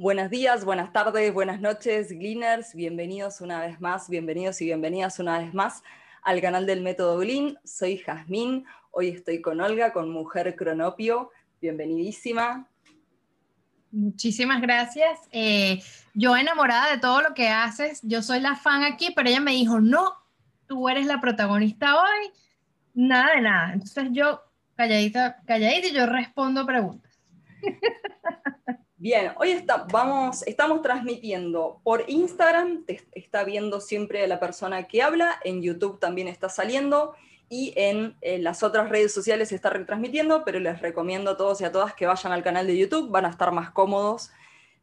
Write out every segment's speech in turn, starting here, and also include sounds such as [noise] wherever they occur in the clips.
Buenos días, buenas tardes, buenas noches, Gleaners. Bienvenidos una vez más, bienvenidos y bienvenidas una vez más al canal del Método Glean. Soy Jazmín. Hoy estoy con Olga, con Mujer Cronopio. Bienvenidísima. Muchísimas gracias. Eh, yo enamorada de todo lo que haces. Yo soy la fan aquí, pero ella me dijo, no, tú eres la protagonista hoy. Nada de nada. Entonces yo, calladita, calladita, y yo respondo preguntas. [laughs] Bien, hoy estamos transmitiendo por Instagram, está viendo siempre la persona que habla, en YouTube también está saliendo y en, las otras redes sociales está retransmitiendo, pero les recomiendo a todos y a todas que vayan al canal de YouTube, van a estar más cómodos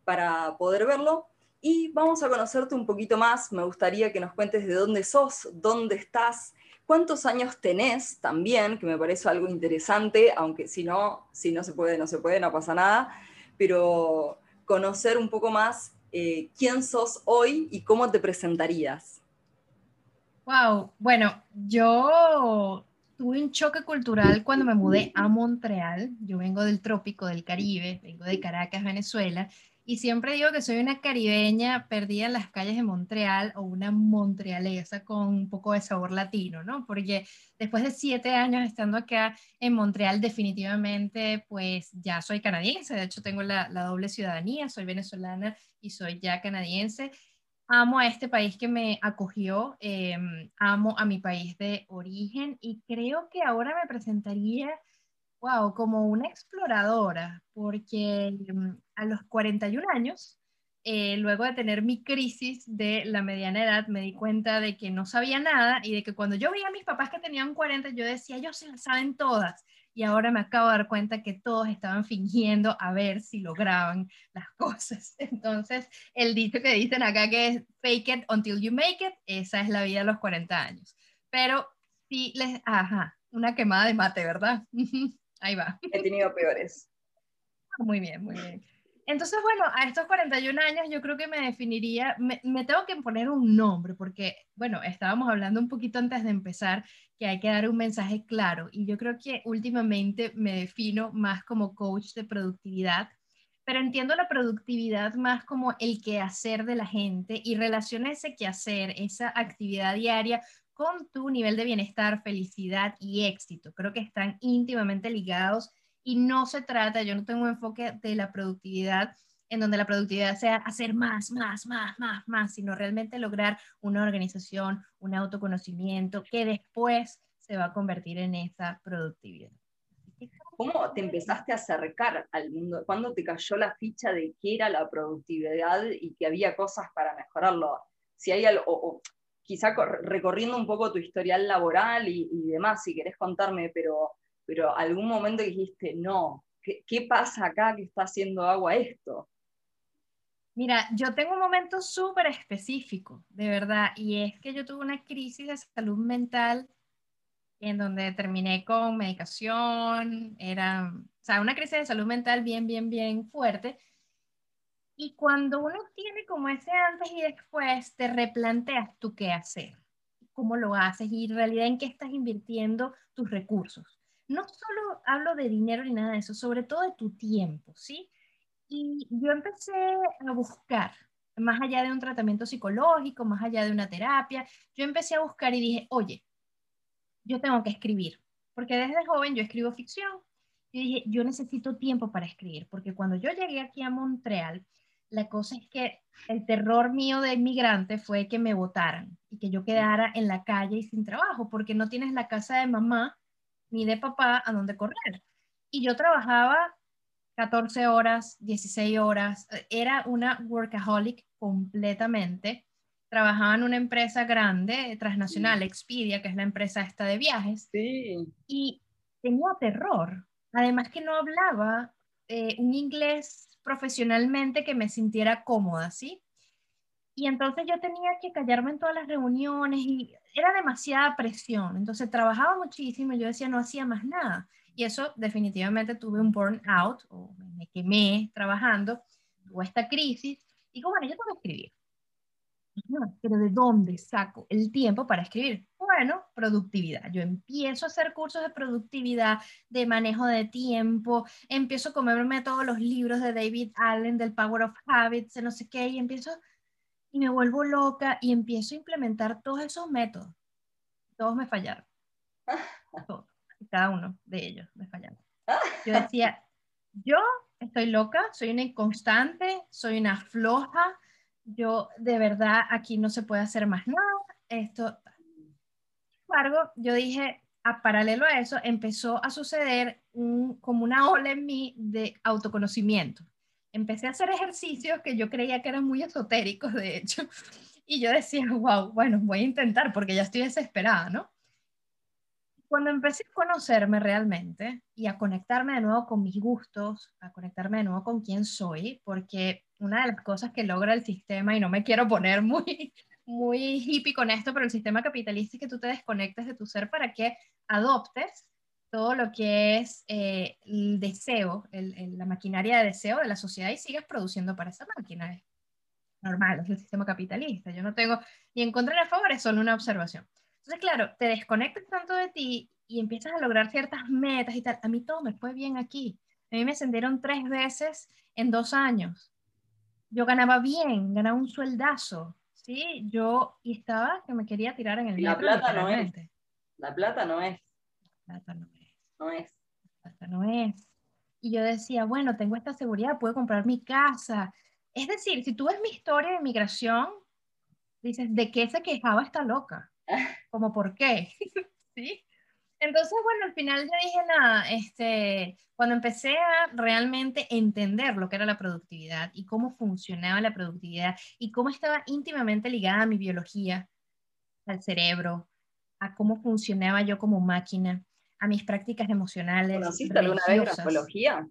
para poder verlo. Y vamos a conocerte un poquito más, me gustaría que nos cuentes de dónde sos, dónde estás, cuántos años tenés también, que me parece algo interesante, aunque si no, si no se puede, no se puede, no pasa nada pero conocer un poco más eh, quién sos hoy y cómo te presentarías. Wow, bueno, yo tuve un choque cultural cuando me mudé a Montreal. Yo vengo del trópico del Caribe, vengo de Caracas, Venezuela, y siempre digo que soy una caribeña perdida en las calles de Montreal o una montrealesa con un poco de sabor latino, ¿no? Porque después de siete años estando acá en Montreal, definitivamente, pues ya soy canadiense. De hecho, tengo la, doble ciudadanía, soy venezolana y soy ya canadiense. Amo a este país que me acogió, em, amo a mi país de origen y creo que ahora me presentaría wow, como una exploradora, porque mm, a los 41 años, eh, luego de tener mi crisis de la mediana edad, me di cuenta de que no sabía nada y de que cuando yo veía a mis papás que tenían 40, yo decía, ellos se saben todas. Y ahora me acabo de dar cuenta que todos estaban fingiendo a ver si lograban las [laughs] cosas. Entonces, el dicho que dicen acá que es fake it until you make it, esa es la vida a los 40 años. Pero sí les, ajá, una quemada de mate, ¿verdad? [laughs] Ahí va. He tenido peores. Muy bien, muy bien. Entonces, bueno, a estos 41 años yo creo que me definiría, me, tengo que poner un nombre, porque, bueno, estábamos hablando un poquito antes de empezar que hay que dar un mensaje claro y yo creo que últimamente me defino más como coach de productividad, pero entiendo la productividad más como el quehacer de la gente y relaciona ese quehacer, esa actividad diaria con tu nivel de bienestar, felicidad y éxito. Creo que están íntimamente ligados y no se trata, yo no tengo enfoque de la productividad en donde la productividad sea hacer más, más, más, más, más, sino realmente lograr una organización, un autoconocimiento que después se va a convertir en esa productividad. ¿Cómo te empezaste a acercar al mundo? ¿Cuándo te cayó la ficha de qué era la productividad y que había cosas para mejorarlo? Si hay algo, quizá recorriendo un poco tu historial laboral y, demás, si querés contarme, pero, pero algún momento dijiste, no, ¿qué, pasa acá que está haciendo agua esto? Mira, yo tengo un momento súper específico, de verdad, y es que yo tuve una crisis de salud mental en donde terminé con medicación, era, o sea, una crisis de salud mental bien, bien, bien fuerte, y cuando uno tiene como ese antes y después, te replanteas tú qué hacer, cómo lo haces y en realidad en qué estás invirtiendo tus recursos. No solo hablo de dinero ni nada de eso, sobre todo de tu tiempo, ¿sí? Y yo empecé a buscar, más allá de un tratamiento psicológico, más allá de una terapia, yo empecé a buscar y dije, oye, yo tengo que escribir, porque desde joven yo escribo ficción. Y dije, yo necesito tiempo para escribir, porque cuando yo llegué aquí a Montreal, la cosa es que el terror mío de inmigrante fue que me votaran y que yo quedara en la calle y sin trabajo, porque no tienes la casa de mamá ni de papá a donde correr. Y yo trabajaba 14 horas, 16 horas, era una workaholic completamente. Trabajaba en una empresa grande, transnacional, Expedia, que es la empresa esta de viajes. Sí. Y tenía terror. Además que no hablaba eh, un inglés profesionalmente que me sintiera cómoda, ¿sí? Y entonces yo tenía que callarme en todas las reuniones y era demasiada presión. Entonces trabajaba muchísimo y yo decía, no hacía más nada. Y eso definitivamente tuve un burnout o me quemé trabajando, tuve esta crisis. Y digo, bueno, yo tengo que escribir. pero ¿de dónde saco el tiempo para escribir? Bueno, productividad. Yo empiezo a hacer cursos de productividad, de manejo de tiempo, empiezo a comerme todos los libros de David Allen, del Power of Habits, no sé qué, y empiezo, y me vuelvo loca y empiezo a implementar todos esos métodos. Todos me fallaron. [laughs] Todos, cada uno de ellos me fallaron. Yo decía, yo estoy loca, soy una inconstante, soy una floja, yo de verdad aquí no se puede hacer más nada. Esto, embargo, yo dije, a paralelo a eso, empezó a suceder como una ola en mí de autoconocimiento. Empecé a hacer ejercicios que yo creía que eran muy esotéricos, de hecho, [laughs] y yo decía, wow, bueno, voy a intentar porque ya estoy desesperada, ¿no? Cuando empecé a conocerme realmente y a conectarme de nuevo con mis gustos, a conectarme de nuevo con quién soy, porque una de las cosas que logra el sistema, y no me quiero poner muy, muy hippie con esto, pero el sistema capitalista es que tú te desconectes de tu ser para que adoptes todo lo que es eh, el deseo, la maquinaria de deseo de la sociedad y sigas produciendo para esa máquina. Es normal, es el sistema capitalista. Yo no tengo ni en contra ni a favor, es solo una observación. Entonces, claro, te desconectas tanto de ti y empiezas a lograr ciertas metas y tal. A mí todo me fue bien aquí. A mí me ascendieron tres veces en dos años. Yo ganaba bien, ganaba un sueldazo Sí, yo y estaba que me quería tirar en el La plata no es. La plata no es. La plata no es. No es. La plata no es. Y yo decía, bueno, tengo esta seguridad, puedo comprar mi casa. Es decir, si tú ves mi historia de migración, dices, ¿de qué se quejaba esta loca? [laughs] Como, ¿por qué? [laughs] ¿Sí? Entonces, bueno, al final yo dije, nada, este, cuando empecé a realmente entender lo que era la productividad y cómo funcionaba la productividad y cómo estaba íntimamente ligada a mi biología, al cerebro, a cómo funcionaba yo como máquina, a mis prácticas emocionales. ¿Conociste alguna vez grafología?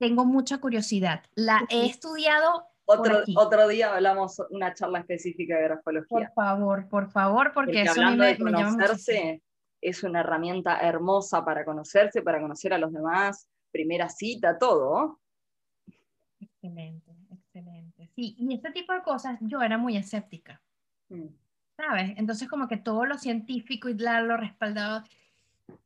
Tengo mucha curiosidad. La he estudiado otro, otro día hablamos una charla específica de grafología. Por favor, por favor, porque, eso hablando me, de conocerse es una herramienta hermosa para conocerse, para conocer a los demás, primera cita, todo. Excelente, excelente. Sí, y este tipo de cosas yo era muy escéptica. Mm. ¿Sabes? Entonces como que todo lo científico y lo respaldado.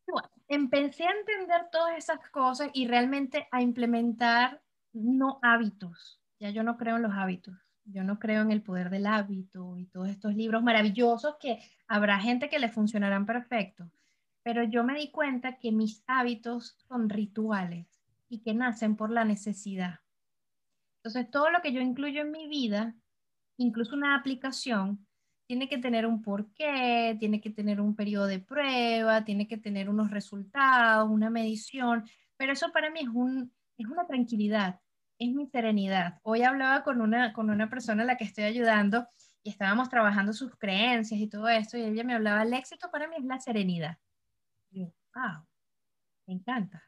Bueno, empecé a entender todas esas cosas y realmente a implementar no hábitos, ya yo no creo en los hábitos, yo no creo en el poder del hábito y todos estos libros maravillosos que habrá gente que le funcionarán perfecto, pero yo me di cuenta que mis hábitos son rituales y que nacen por la necesidad. Entonces, todo lo que yo incluyo en mi vida, incluso una aplicación, tiene que tener un porqué, tiene que tener un periodo de prueba, tiene que tener unos resultados, una medición, pero eso para mí es, un, es una tranquilidad es mi serenidad. Hoy hablaba con una, con una persona a la que estoy ayudando y estábamos trabajando sus creencias y todo esto, y ella me hablaba, el éxito para mí es la serenidad. Y yo, wow, me encanta.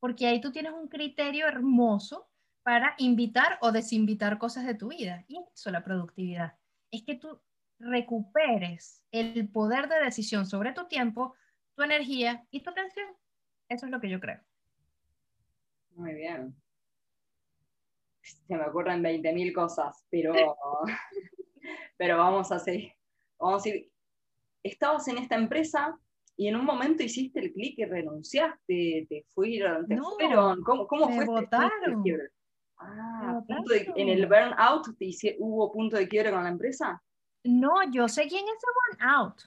Porque ahí tú tienes un criterio hermoso para invitar o desinvitar cosas de tu vida. Y eso la productividad. Es que tú recuperes el poder de decisión sobre tu tiempo, tu energía y tu atención. Eso es lo que yo creo. Muy bien [laughs] se me ocurren 20.000 cosas, pero, [laughs] pero vamos a seguir. Vamos a ir. Estabas en esta empresa y en un momento hiciste el clic y renunciaste, te fueron, te fueron. ¿Cómo, cómo me fue? Este ah, en el burnout te hubo punto de quiebre con la empresa. No, yo seguí en ese burnout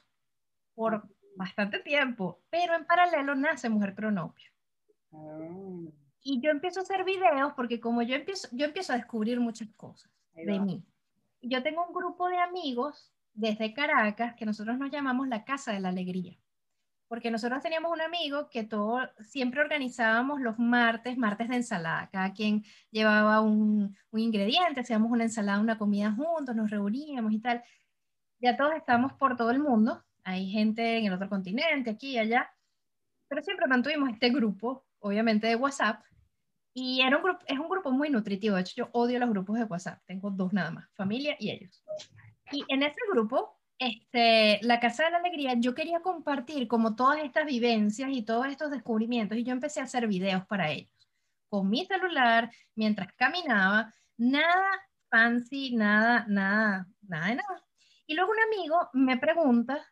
por ah. bastante tiempo, pero en paralelo nace Mujer Cronopio. Ah y yo empiezo a hacer videos porque como yo empiezo, yo empiezo a descubrir muchas cosas de mí. Yo tengo un grupo de amigos desde Caracas que nosotros nos llamamos la Casa de la Alegría. Porque nosotros teníamos un amigo que todo, siempre organizábamos los martes, martes de ensalada. Cada quien llevaba un, un ingrediente, hacíamos una ensalada, una comida juntos, nos reuníamos y tal. Ya todos estamos por todo el mundo. Hay gente en el otro continente, aquí y allá. Pero siempre mantuvimos este grupo, obviamente de WhatsApp, y era un grupo, es un grupo muy nutritivo. De hecho, yo odio los grupos de WhatsApp. Tengo dos nada más, familia y ellos. Y en ese grupo, este, la Casa de la Alegría, yo quería compartir como todas estas vivencias y todos estos descubrimientos. Y yo empecé a hacer videos para ellos. Con mi celular, mientras caminaba, nada fancy, nada, nada, nada de nada. Y luego un amigo me pregunta,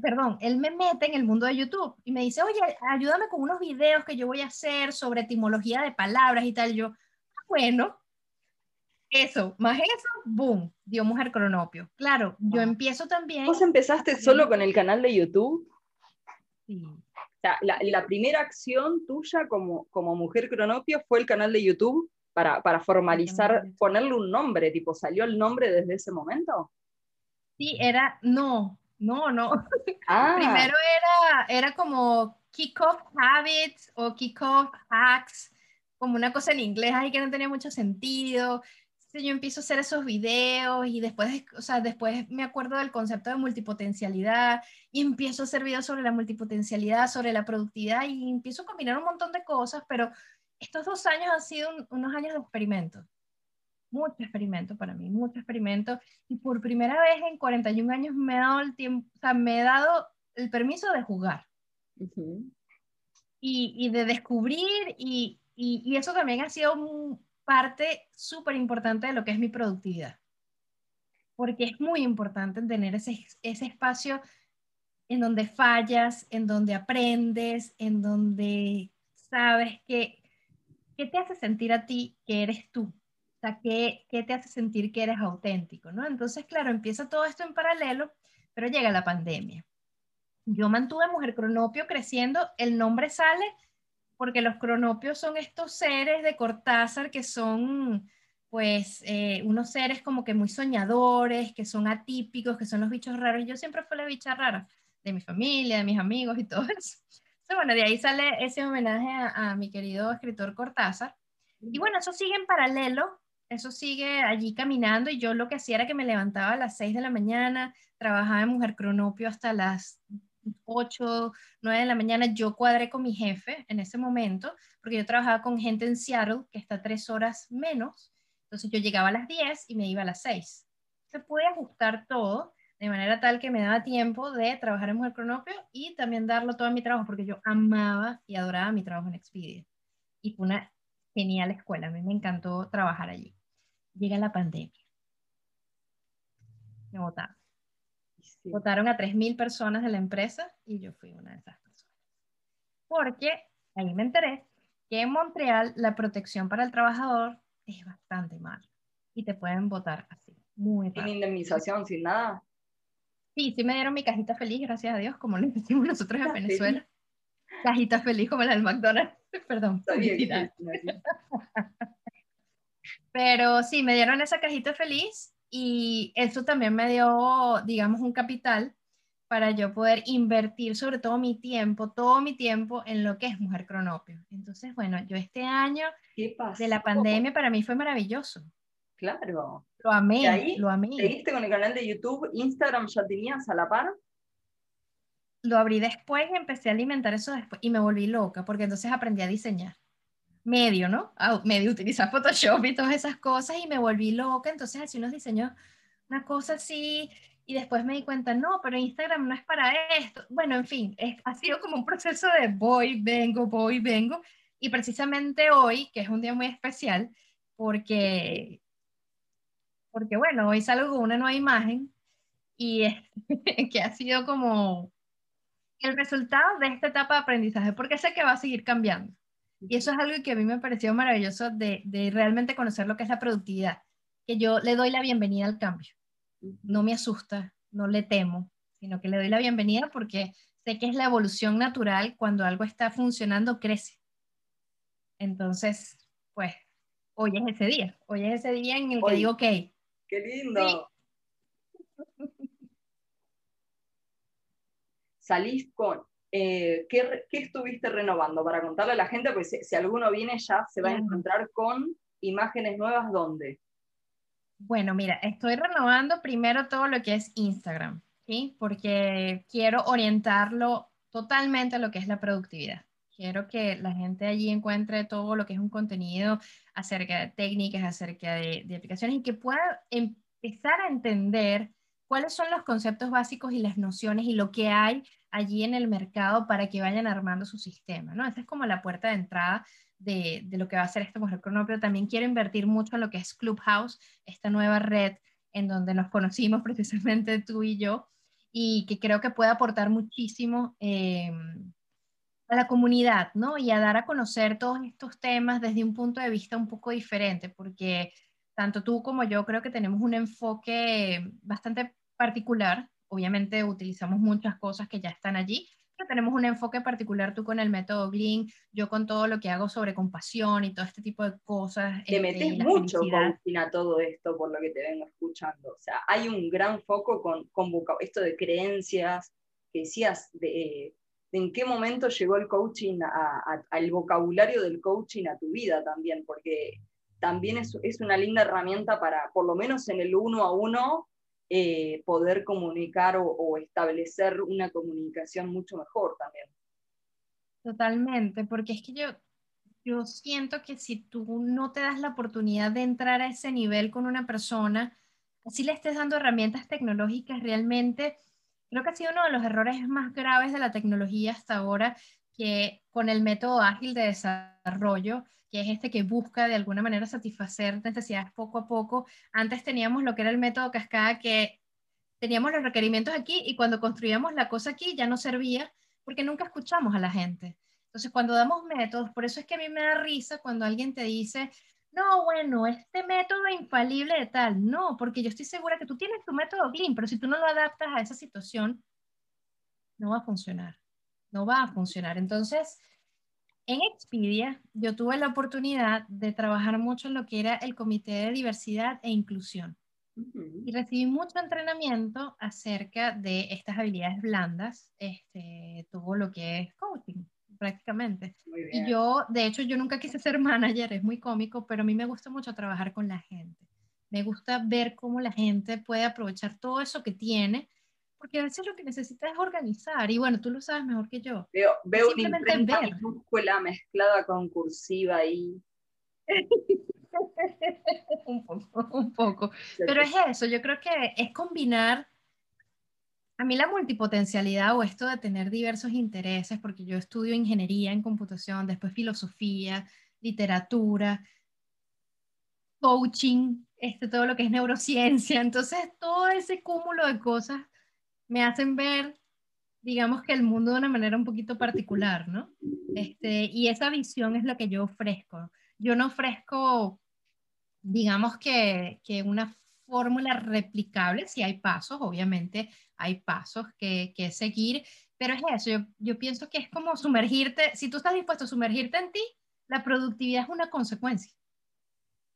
perdón, él me mete en el mundo de YouTube y me dice, oye, ayúdame con unos videos que yo voy a hacer sobre etimología de palabras y tal. Yo, ah, bueno, eso, más eso, boom, dio Mujer Cronopio. Claro, yo empiezo también. ¿Vos empezaste solo con el canal de YouTube? Sí. O sea, la, primera acción tuya como, como Mujer Cronopio fue el canal de YouTube para, para formalizar, ponerle un nombre, tipo, ¿salió el nombre desde ese momento? Sí, era, no, no, no. [laughs] Ah. Primero era, era como Kick-Off Habits o Kick-Off Hacks, como una cosa en inglés ahí que no tenía mucho sentido. yo empiezo a hacer esos videos y después, o sea, después me acuerdo del concepto de multipotencialidad y empiezo a hacer videos sobre la multipotencialidad, sobre la productividad y empiezo a combinar un montón de cosas, pero estos dos años han sido unos años de experimento mucho experimento para mí, mucho experimento. Y por primera vez en 41 años me he dado el tiempo, o sea, me he dado el permiso de jugar. y, y, de descubrir, y, y, y, eso también ha sido parte súper importante de lo que es mi productividad. Porque es muy importante tener ese, ese espacio en donde fallas, en donde aprendes, en donde sabes que, que te hace sentir a ti que eres tú sea, ¿qué, ¿qué, te hace sentir que eres auténtico? ¿no? Entonces, claro, empieza todo esto en paralelo, pero llega la pandemia. Yo mantuve Mujer Cronopio creciendo, el nombre sale porque los cronopios son estos seres de Cortázar que son, pues, eh, unos seres como que muy soñadores, que son atípicos, que son los bichos raros. Yo siempre fui la bicha rara de mi familia, de mis amigos y todo eso. Entonces, bueno, de ahí sale ese homenaje a, a mi querido escritor Cortázar. Y bueno, eso sigue en paralelo eso sigue allí caminando y yo lo que hacía era que me levantaba a las 6 de la mañana, trabajaba en Mujer Cronopio hasta las 8, 9 de la mañana. Yo cuadré con mi jefe en ese momento, porque yo trabajaba con gente en Seattle que está tres horas menos. Entonces yo llegaba a las 10 y me iba a las 6. Se puede ajustar todo de manera tal que me daba tiempo de trabajar en Mujer Cronopio y también darlo todo a mi trabajo, porque yo amaba y adoraba mi trabajo en Expedia. Y fue una genial escuela, a mí me encantó trabajar allí. Llega la pandemia. Me votaron. Votaron a 3.000 personas de la empresa y yo fui una de esas personas. Porque ahí me enteré que en Montreal la protección para el trabajador es bastante mala y te pueden votar así, muy Sin indemnización, sin nada. Sí, sí me dieron mi cajita feliz, gracias a Dios, como le decimos nosotros en Venezuela. Cajita feliz como la del McDonald's. [laughs] Perdón. Pero sí, me dieron esa cajita feliz y eso también me dio, digamos, un capital para yo poder invertir sobre todo mi tiempo, todo mi tiempo en lo que es Mujer Cronopio. Entonces, bueno, yo este año de la pandemia para mí fue maravilloso. Claro. Lo amé, lo amé. ¿Seguiste con el canal de YouTube? ¿Instagram ya tenías a la par? lo abrí después y empecé a alimentar eso después y me volví loca porque entonces aprendí a diseñar. Medio, ¿no? medio utilizar Photoshop y todas esas cosas y me volví loca, entonces hacía unos diseños, una cosa así, y después me di cuenta, no, pero Instagram no es para esto. Bueno, en fin, es, ha sido como un proceso de voy, vengo, voy, vengo, y precisamente hoy, que es un día muy especial, porque, porque bueno, hoy salgo con una nueva imagen y es, [laughs] que ha sido como el resultado de esta etapa de aprendizaje, porque sé que va a seguir cambiando. Y eso es algo que a mí me pareció maravilloso de, de realmente conocer lo que es la productividad, que yo le doy la bienvenida al cambio. No me asusta, no le temo, sino que le doy la bienvenida porque sé que es la evolución natural cuando algo está funcionando, crece. Entonces, pues, hoy es ese día, hoy es ese día en el que digo, ok. ¡Qué lindo! salís con, eh, ¿qué, estuviste renovando? Para contarle a la gente, pues si, alguno viene ya se va a encontrar con imágenes nuevas, ¿dónde? Bueno, mira, estoy renovando primero todo lo que es Instagram, ¿sí? Porque quiero orientarlo totalmente a lo que es la productividad. Quiero que la gente allí encuentre todo lo que es un contenido acerca de técnicas, acerca de, de aplicaciones y que pueda empezar a entender cuáles son los conceptos básicos y las nociones y lo que hay allí en el mercado para que vayan armando su sistema, ¿no? Esa es como la puerta de entrada de, lo que va a hacer esta Mujer Cronopio. También quiero invertir mucho en lo que es Clubhouse, esta nueva red en donde nos conocimos [laughs] precisamente tú y yo, y que creo que puede aportar muchísimo eh, a la comunidad, ¿no? Y a dar a conocer todos estos temas desde un punto de vista un poco diferente, porque tanto tú como yo creo que tenemos un enfoque bastante particular. Obviamente utilizamos muchas cosas que ya están allí, pero tenemos un enfoque particular tú con el método Glean, yo con todo lo que hago sobre compasión y todo este tipo de cosas. Te este, metes mucho con a todo esto por lo que te vengo escuchando. O sea, hay un gran foco con, con esto de creencias, que decías de, en qué momento llegó el coaching al vocabulario del coaching a tu vida también, porque también es, es, una linda herramienta para, por lo menos en el uno a uno, eh, poder comunicar o, establecer una comunicación mucho mejor también. Totalmente, porque es que yo, yo siento que si tú no te das la oportunidad de entrar a ese nivel con una persona, así le estés dando herramientas tecnológicas realmente, creo que ha sido uno de los errores más graves de la tecnología hasta ahora, que con el método ágil de desarrollo, que es este que busca de alguna manera satisfacer necesidades poco a poco. Antes teníamos lo que era el método cascada, que teníamos los requerimientos aquí y cuando construíamos la cosa aquí ya no servía porque nunca escuchamos a la gente. Entonces, cuando damos métodos, por eso es que a mí me da risa cuando alguien te dice, no, bueno, este método infalible de tal. No, porque yo estoy segura que tú tienes tu método Glean, pero si tú no lo adaptas a esa situación, no va a funcionar. No va a funcionar. Entonces, en Expedia, yo tuve la oportunidad de trabajar mucho en lo que era el Comité de Diversidad e Inclusión. Y recibí mucho entrenamiento acerca de estas habilidades blandas, este, todo lo que es coaching prácticamente. Y yo, de hecho, yo nunca quise ser [laughs] manager, es muy cómico, pero a mí me gusta mucho trabajar con la gente. Me gusta ver cómo la gente puede aprovechar todo eso que tiene porque a veces lo que necesitas es organizar, y bueno, tú lo sabes mejor que yo. Veo, veo una minúscula mezclada con cursiva ahí. [laughs] un poco, un poco. Pero es eso, yo creo que es combinar, a mí la multipotencialidad o esto de tener diversos intereses, porque yo estudio ingeniería en computación, después filosofía, literatura, coaching, este, todo lo que es neurociencia, [laughs] entonces todo ese cúmulo de cosas me hacen ver, digamos que el mundo de una manera un poquito particular, ¿no? Este, y esa visión es lo que yo ofrezco. Yo no ofrezco, digamos que, que una fórmula replicable, si hay pasos, obviamente hay pasos que, que seguir, pero es eso, yo, pienso que es como sumergirte, si tú estás dispuesto a sumergirte en ti, la productividad es una consecuencia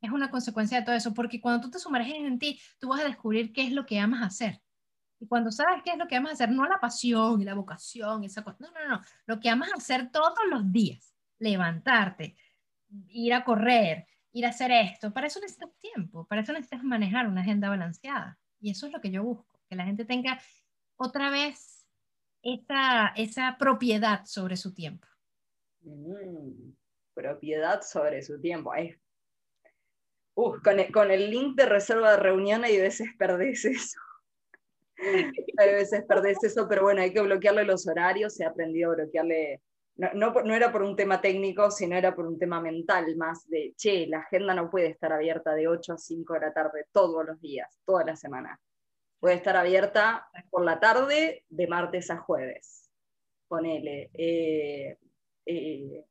es una consecuencia de todo eso, porque cuando tú te sumerges en ti, tú vas a descubrir qué es lo que amas hacer. Y cuando sabes qué es lo que amas hacer, no la pasión y la vocación, esa cosa, no, no, no, lo que amas hacer todos los días, levantarte, ir a correr, ir a hacer esto, para eso necesitas tiempo, para eso necesitas manejar una agenda balanceada. Y eso es lo que yo busco, que la gente tenga otra vez esa, esa propiedad sobre su tiempo. Mm, propiedad sobre su tiempo. con, el, con el link de reserva de reunión y veces perdés eso. A veces perdés eso, pero bueno, hay que bloquearle los horarios, ha aprendido a bloquearle, no, no, era por un tema técnico, sino era por un tema mental más de, che, la agenda no puede estar abierta de 8 a 5 de la tarde todos los días, toda la semana. Puede estar abierta por la tarde de martes a jueves. Ponele. Eh, eh,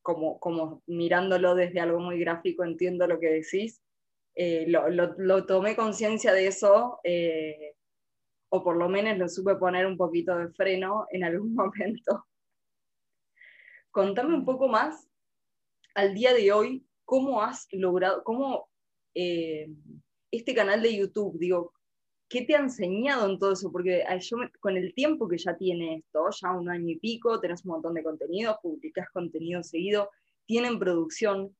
como, como mirándolo desde algo muy gráfico, entiendo lo que decís. Eh, lo, lo, tomé conciencia de eso o por lo menos lo supe poner un poquito de freno en algún [laughs] momento. Contame un poco más al día de hoy, cómo has logrado, cómo eh, este canal de YouTube, digo, ¿qué te ha enseñado en todo eso? Porque con el tiempo que ya tiene esto, ya un año y pico, tenés un montón de contenido, publicás contenido seguido, tienen producción,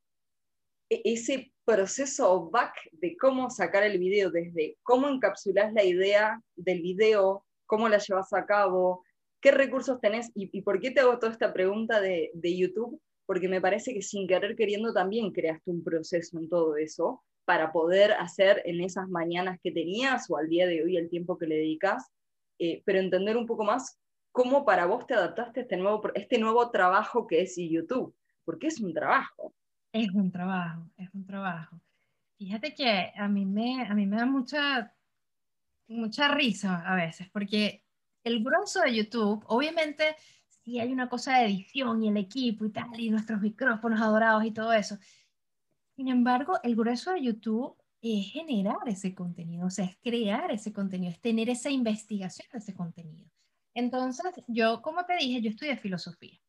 ese proceso back de cómo sacar el video, desde cómo encapsulás la idea del video, cómo la llevas a cabo, qué recursos tenés y, por qué te hago toda esta pregunta de, YouTube, porque me parece que sin querer queriendo también creaste un proceso en todo eso para poder hacer en esas mañanas que tenías o al día de hoy el tiempo que le dedicas, eh, pero entender un poco más cómo para vos te adaptaste a este nuevo, este nuevo trabajo que es YouTube, porque es un trabajo. Es un trabajo, es un trabajo. Fíjate que a mí me, a mí me da mucha, mucha risa a veces, porque el grueso de YouTube, obviamente, sí hay una cosa de edición y el equipo y tal, y nuestros micrófonos adorados y todo eso. Sin embargo, el grueso de YouTube es generar ese contenido, o sea, es crear ese contenido, es tener esa investigación de ese contenido. Entonces, yo, como te dije, yo estudié filosofía.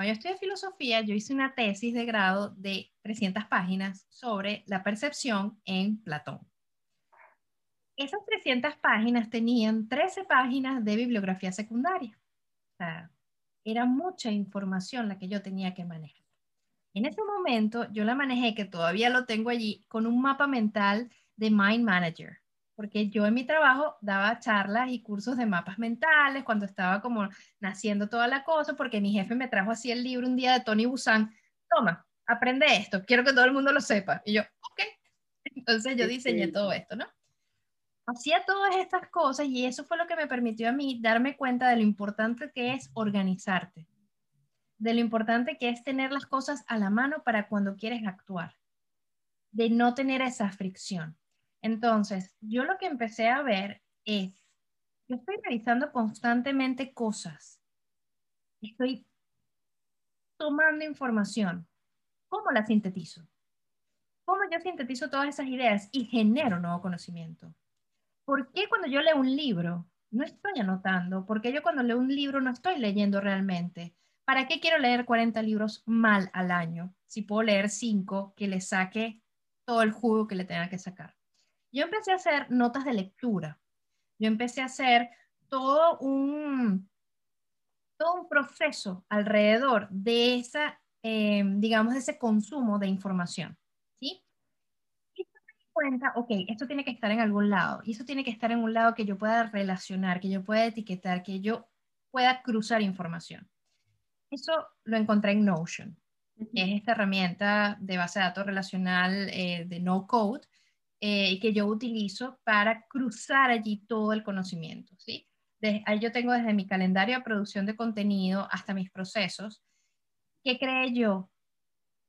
Cuando yo estudié filosofía, yo hice una tesis de grado de 300 páginas sobre la percepción en Platón. Esas 300 páginas tenían 13 páginas de bibliografía secundaria. Era mucha información la que yo tenía que manejar. En ese momento yo la manejé, que todavía lo tengo allí, con un mapa mental de Mind Manager, porque yo en mi trabajo daba charlas y cursos de mapas mentales cuando estaba como naciendo toda la cosa, porque mi jefe me trajo así el libro un día de Tony Busan, toma, aprende esto, quiero que todo el mundo lo sepa. Y yo, ok. Entonces yo diseñé todo esto, ¿no? hacía todas estas cosas y eso fue lo que me permitió a mí darme cuenta de lo importante que es organizarte, de lo importante que es tener las cosas a la mano para cuando quieres actuar, de no tener esa fricción. Entonces, yo lo que empecé a ver es, yo estoy revisando constantemente cosas, estoy tomando información, ¿cómo la sintetizo? ¿Cómo yo sintetizo todas esas ideas y genero nuevo conocimiento? ¿por qué cuando yo leo un libro no estoy anotando? ¿Por qué yo cuando leo un libro no estoy leyendo realmente? ¿Para qué quiero leer 40 libros mal al año si puedo leer 5 que le saque todo el jugo que le tenga que sacar? Yo empecé a hacer notas de lectura. Yo empecé a hacer todo un, todo un proceso alrededor de esa, eh, digamos, de ese consumo de información cuenta, ok, esto tiene que estar en algún lado, y eso tiene que estar en un lado que yo pueda relacionar, que yo pueda etiquetar, que yo pueda cruzar información. Eso lo encontré en Notion, es esta herramienta de base de datos relacional eh, de no code eh, que yo utilizo para cruzar allí todo el conocimiento. ¿sí? ahí yo tengo desde mi calendario de producción de contenido hasta mis procesos. ¿Qué creé yo?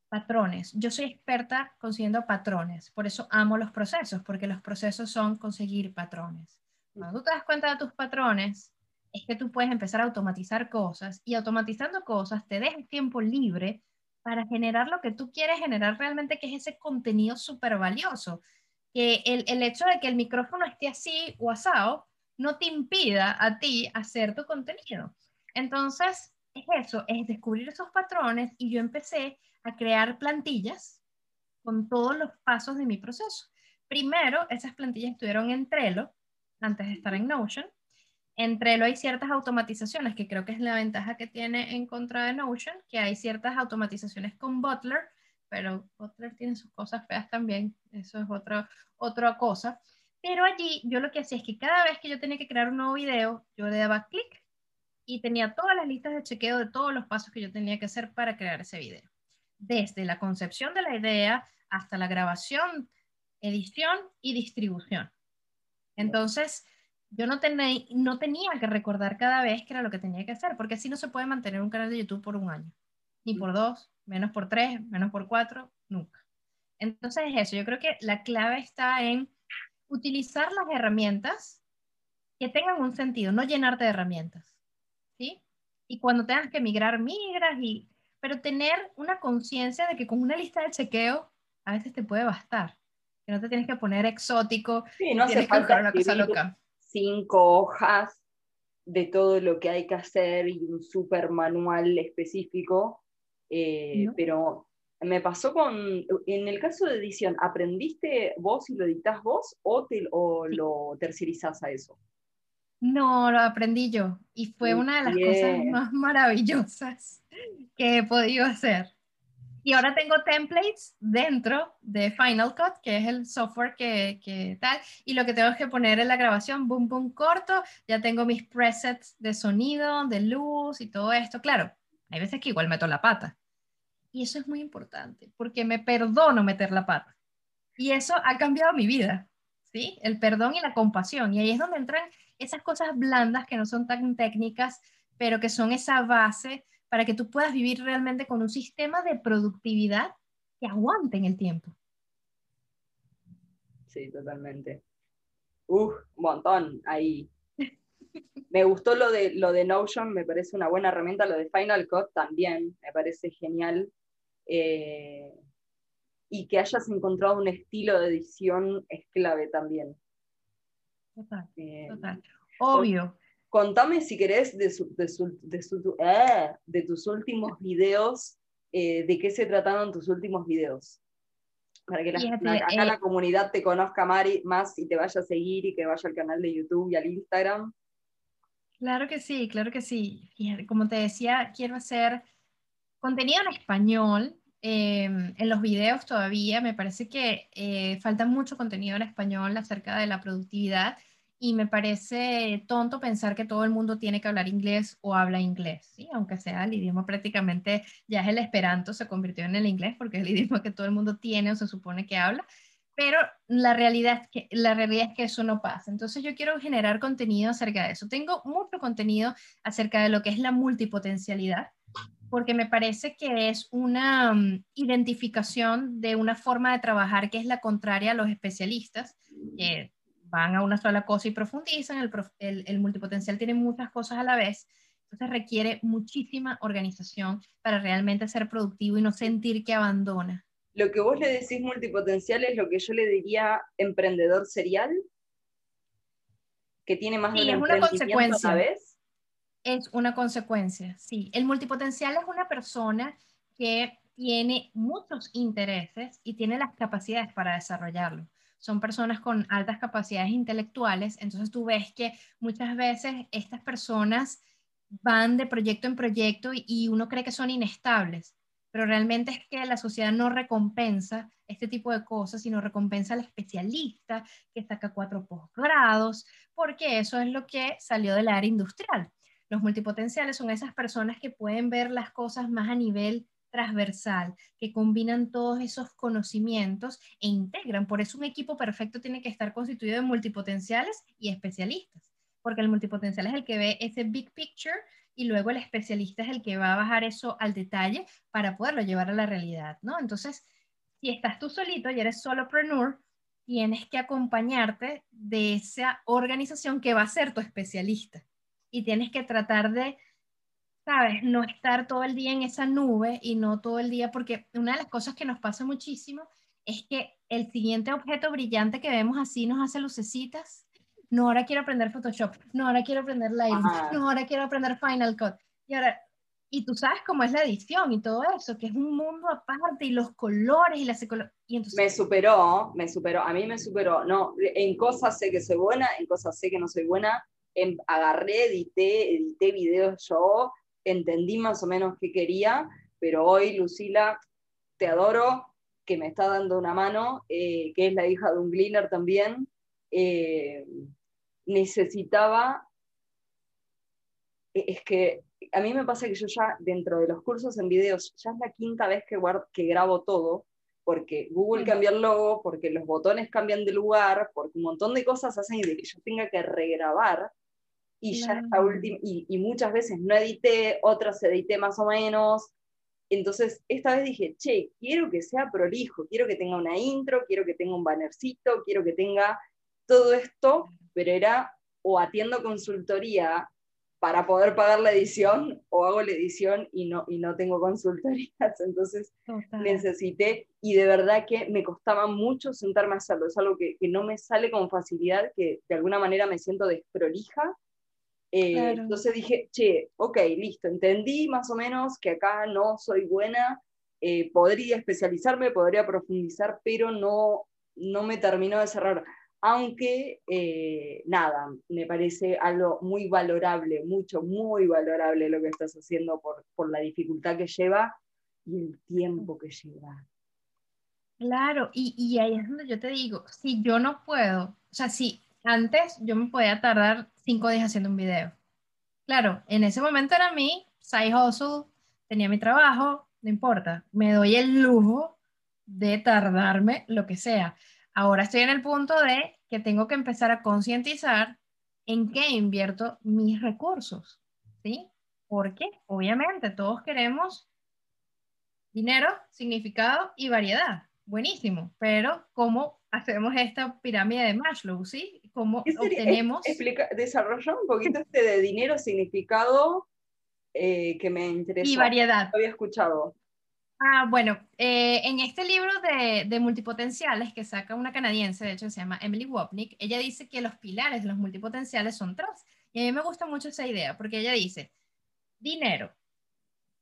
Patrones. Yo soy experta consiguiendo patrones, por eso amo los procesos, porque los procesos son conseguir patrones. Cuando tú te das cuenta de tus patrones, es que tú puedes empezar a automatizar cosas y automatizando cosas te dejas tiempo libre para generar lo que tú quieres generar realmente, que es ese contenido súper valioso. Que el, el, hecho de que el micrófono esté así o asado no te impida a ti hacer tu contenido. Entonces, es eso, es descubrir esos patrones y yo empecé a crear plantillas con todos los pasos de mi proceso. Primero, esas plantillas estuvieron en Trello, antes de estar en Notion. En Trello hay ciertas automatizaciones, que creo que es la ventaja que tiene en contra de Notion, que hay ciertas automatizaciones con Butler, pero Butler tiene sus cosas feas también, eso es otra, otra cosa. Pero allí yo lo que hacía es que cada vez que yo tenía que crear un nuevo video, yo le daba clic y tenía todas las listas de chequeo de todos los pasos que yo tenía que hacer para crear ese video desde la concepción de la idea hasta la grabación, edición y distribución. Entonces, yo no, no tenía que recordar cada vez que era lo que tenía que hacer, porque así no se puede mantener un canal de YouTube por un año, ni por dos, menos por tres, menos por cuatro, nunca. Entonces, eso, yo creo que la clave está en utilizar las herramientas que tengan un sentido, no llenarte de herramientas, ¿sí? Y cuando tengas que migrar, migras y pero tener una conciencia de que con una lista de chequeo a veces te puede bastar, que no te tienes que poner exótico, sí, no hace falta una cosa loca. cinco hojas de todo lo que hay que hacer y un super manual específico, eh, pero me pasó con, en el caso de edición, ¿aprendiste vos y lo editas vos o, te, o lo tercerizás a eso? No, lo aprendí yo y fue una de las cosas más [laughs] maravillosas que he podido hacer. Y ahora tengo templates dentro de Final Cut, que es el software que, que, tal, y lo que tengo que poner en la grabación, boom, boom, corto, ya tengo mis presets de sonido, de luz y todo esto. Claro, hay veces que igual meto la pata. Y eso es muy importante, porque me perdono meter la pata. Y eso ha cambiado mi vida, ¿sí? El perdón y la compasión. Y ahí es donde entran esas cosas blandas que no son tan técnicas, pero que son esa base para que tú puedas vivir realmente con un sistema de productividad que aguante en el tiempo. sí, totalmente. Uf, un montón ahí. [laughs] Me gustó lo de, lo de Notion, me parece una buena herramienta, lo de Final Cut también, me parece genial. Eh, y que hayas encontrado un estilo de edición es clave también. Total, eh, total. Obvio. Contame si querés de, eh, de, tus últimos videos, de qué se trataron tus últimos videos para que la, acá la comunidad te conozca más y te vaya a seguir y que vaya al canal de YouTube y al Instagram. Claro que sí, claro que sí. Como te decía, quiero hacer contenido en español. Em, en los videos todavía me parece que eh, falta mucho contenido en español acerca de la productividad y me parece tonto pensar que todo el mundo tiene que hablar inglés o habla inglés, ¿sí? aunque sea el idioma prácticamente, ya es el esperanto, se convirtió en el inglés porque es el [laughs] idioma que todo el mundo tiene o se supone que habla, pero la realidad, es que, la realidad es que eso no pasa. Entonces yo quiero generar contenido acerca de eso. Tengo mucho contenido acerca de lo que es la multipotencialidad, porque me parece que es una mm, identificación de una forma de trabajar que es la contraria a los especialistas, que van a una sola cosa y profundizan. El, el, el multipotencial tiene muchas cosas a la vez. Entonces requiere muchísima organización para realmente ser productivo y no sentir que abandona lo que vos le decís multipotencial es lo que yo le diría emprendedor serial, que tiene más de un una consecuencia. vez. Es una consecuencia, sí. El multipotencial es una persona que tiene muchos intereses y tiene las capacidades para desarrollarlo. Son personas con altas capacidades intelectuales, entonces tú ves que muchas veces estas personas van de proyecto en proyecto y uno cree que son inestables pero realmente es que la sociedad no recompensa este tipo de cosas, sino recompensa al especialista que saca cuatro posgrados, porque eso es lo que salió del área industrial. Los multipotenciales son esas personas que pueden ver las cosas más a nivel transversal, que combinan todos esos conocimientos e integran. Por eso un equipo perfecto tiene que estar constituido de multipotenciales y especialistas, porque el multipotencial es el que ve ese big picture y luego el especialista es el que va a bajar eso al detalle para poderlo llevar a la realidad, ¿no? Entonces, si estás tú solito y eres solopreneur, tienes que acompañarte de esa organización que va a ser tu especialista y tienes que tratar de, sabes, no estar todo el día en esa nube y no todo el día, porque una de las cosas que nos pasa muchísimo es que el siguiente objeto brillante que vemos así nos hace lucecitas no, ahora quiero aprender Photoshop, no, ahora quiero aprender Lightroom, no, ahora quiero aprender Final Cut. Y ahora, y tú sabes cómo es la edición y todo eso, que es un mundo aparte y los colores y la y entonces... Me superó, me superó, a mí me superó. No, en cosas sé que soy buena, en cosas sé que no soy buena. En, agarré, edité, edité videos yo, entendí más o menos qué quería, pero hoy, Lucila, te adoro, que me está dando una mano, eh, que es la hija de un gleaner también. Eh, necesitaba, e, es que a mí me pasa que yo ya dentro de los cursos en videos, ya es la quinta vez que, que grabo todo, porque Google cambia el logo, porque los botones cambian de lugar, porque un montón de cosas hacen de que yo tenga que regrabar, y ya esta última, y, y, muchas veces no edité, otras edité más o menos. Entonces, esta vez dije, che, quiero que sea prolijo, quiero que tenga una intro, quiero que tenga un bannercito, quiero que tenga todo esto pero era o atiendo consultoría para poder pagar la edición o hago la edición y no, y no tengo consultorías. [laughs] Entonces necesité y de verdad que me costaba mucho sentarme a hacerlo. Es algo que, que, no me sale con facilidad, que de alguna manera me siento desprolija. Eh, entonces dije, che, ok, listo, entendí más o menos que acá no soy buena, eh, podría especializarme, podría profundizar, pero no, no me terminó de cerrar aunque eh, nada, me parece algo muy valorable, mucho, muy valorable lo que estás haciendo por, por la dificultad que lleva y el tiempo que lleva. Claro, y, y, ahí es donde yo te digo, si yo no puedo, o sea, si antes yo me podía tardar cinco días haciendo un video. Claro, en ese momento era mi side hustle, tenía mi trabajo, no importa, me doy el lujo de tardarme lo que sea. Ahora estoy en el punto de que tengo que empezar a concientizar en qué invierto mis recursos, ¿sí? Porque obviamente todos queremos dinero, significado y variedad. buenísimo, pero ¿cómo hacemos esta pirámide de Maslow? ¿sí? ¿Cómo obtenemos? Explica, desarrollar un poquito este de dinero, significado, eh, que me interesa. Y variedad. Lo había escuchado. Ah, bueno, eh, en este libro de, de, multipotenciales que saca una canadiense, de hecho se llama Emily Wapnick, ella dice que los pilares de los multipotenciales son tres. Y a mí me gusta mucho esa idea, porque ella dice, dinero,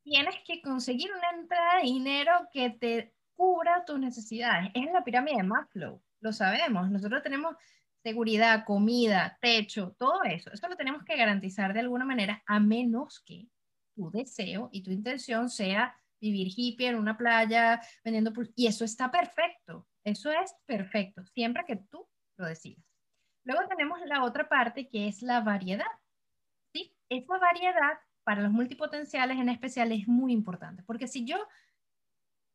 tienes que conseguir una entrada de dinero que te cubra tus necesidades. Es la pirámide de Maslow, lo sabemos. Nosotros tenemos seguridad, comida, techo, todo eso. Eso lo tenemos que garantizar de alguna manera, a menos que tu deseo y tu intención sea vivir hippie en una playa vendiendo y eso está perfecto. Eso es perfecto, siempre que tú lo decidas. Luego tenemos la otra parte que es la variedad. ¿sí? Esa variedad para los multipotenciales en especial es muy importante, porque si yo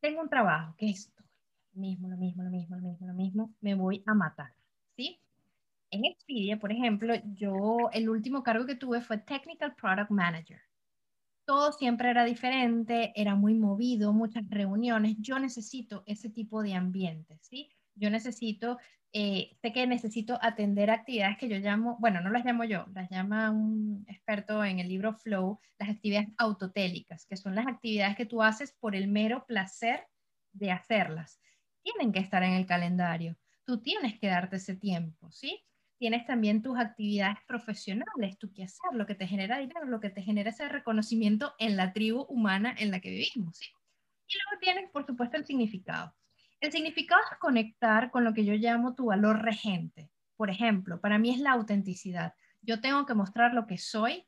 tengo un trabajo que es lo mismo, lo mismo, lo mismo, lo mismo, lo mismo, me voy a matar, ¿sí? En Expedia, por ejemplo, yo el último cargo que tuve fue Technical Product Manager. Todo siempre era diferente, era muy movido, muchas reuniones. Yo necesito ese tipo de ambiente, ¿sí? Yo necesito, eh, sé que necesito atender actividades que yo llamo, bueno, no las llamo yo, las llama un experto en el libro Flow, las actividades autotélicas, que son las actividades que tú haces por el mero placer de hacerlas. Tienen que estar en el calendario. Tú tienes que darte ese tiempo, ¿sí? Tienes también tus actividades profesionales, tu hacer, lo que te genera dinero, lo que te genera ese reconocimiento en la tribu humana en la que vivimos, ¿sí? Y luego tienes, por supuesto, el significado. El significado es conectar con lo que yo llamo tu valor regente. Por ejemplo, para mí es la autenticidad. Yo tengo que mostrar lo que soy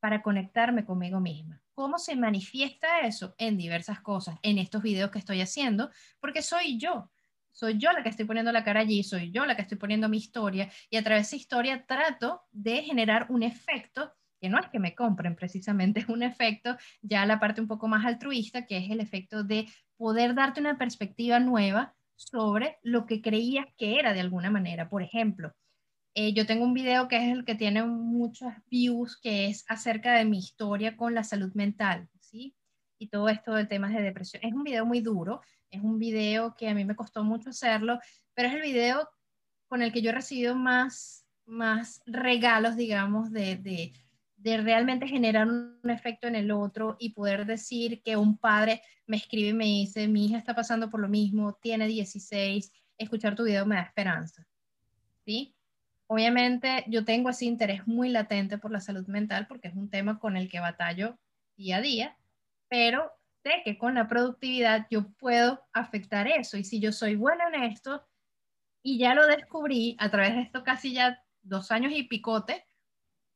para conectarme conmigo misma. ¿Cómo se manifiesta eso? En diversas cosas, en estos videos que estoy haciendo, porque soy yo. Soy yo la que estoy poniendo la cara allí, soy yo la que estoy poniendo mi historia y a través de esa historia trato de generar un efecto que no es que me compren precisamente, es [laughs] un efecto ya la parte un poco más altruista, que es el efecto de poder darte una perspectiva nueva sobre lo que creías que era de alguna manera. Por ejemplo, eh, yo tengo un video que es el que tiene muchos views, que es acerca de mi historia con la salud mental, ¿sí? Y todo esto de temas de depresión. Es un video muy duro, es un video que a mí me costó mucho hacerlo, pero es el video con el que yo he recibido más, más regalos, digamos, de, de de realmente generar un, efecto en el otro y poder decir que un padre me escribe y me dice, mi hija está pasando por lo mismo, tiene 16, escuchar tu video me da esperanza. ¿Sí? Obviamente yo tengo ese interés muy latente por la salud mental porque es un tema con el que batallo día a día, pero que con la productividad yo puedo afectar eso y si yo soy buena en esto y ya lo descubrí a través de esto casi ya dos años y picote,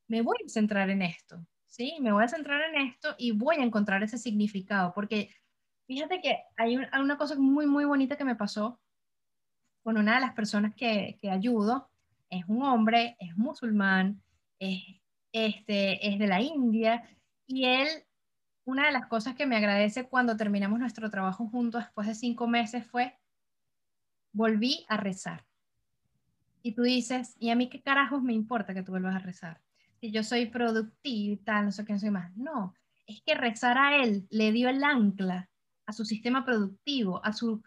me voy a centrar en esto, ¿sí? Me voy a centrar en esto y voy a encontrar ese significado, porque fíjate que hay, una cosa muy, muy bonita que me pasó con una de las personas que, que ayudo, es un hombre, es musulmán, es, este, es de la India, y él, una de las cosas que me agradece cuando terminamos nuestro trabajo juntos después de cinco meses fue, volví a rezar. Y tú dices, ¿y a mí qué carajos me importa que tú vuelvas a rezar? si yo soy productiva y tal, no sé qué, sé más. No, es que rezar a él le dio el ancla a su sistema productivo, a su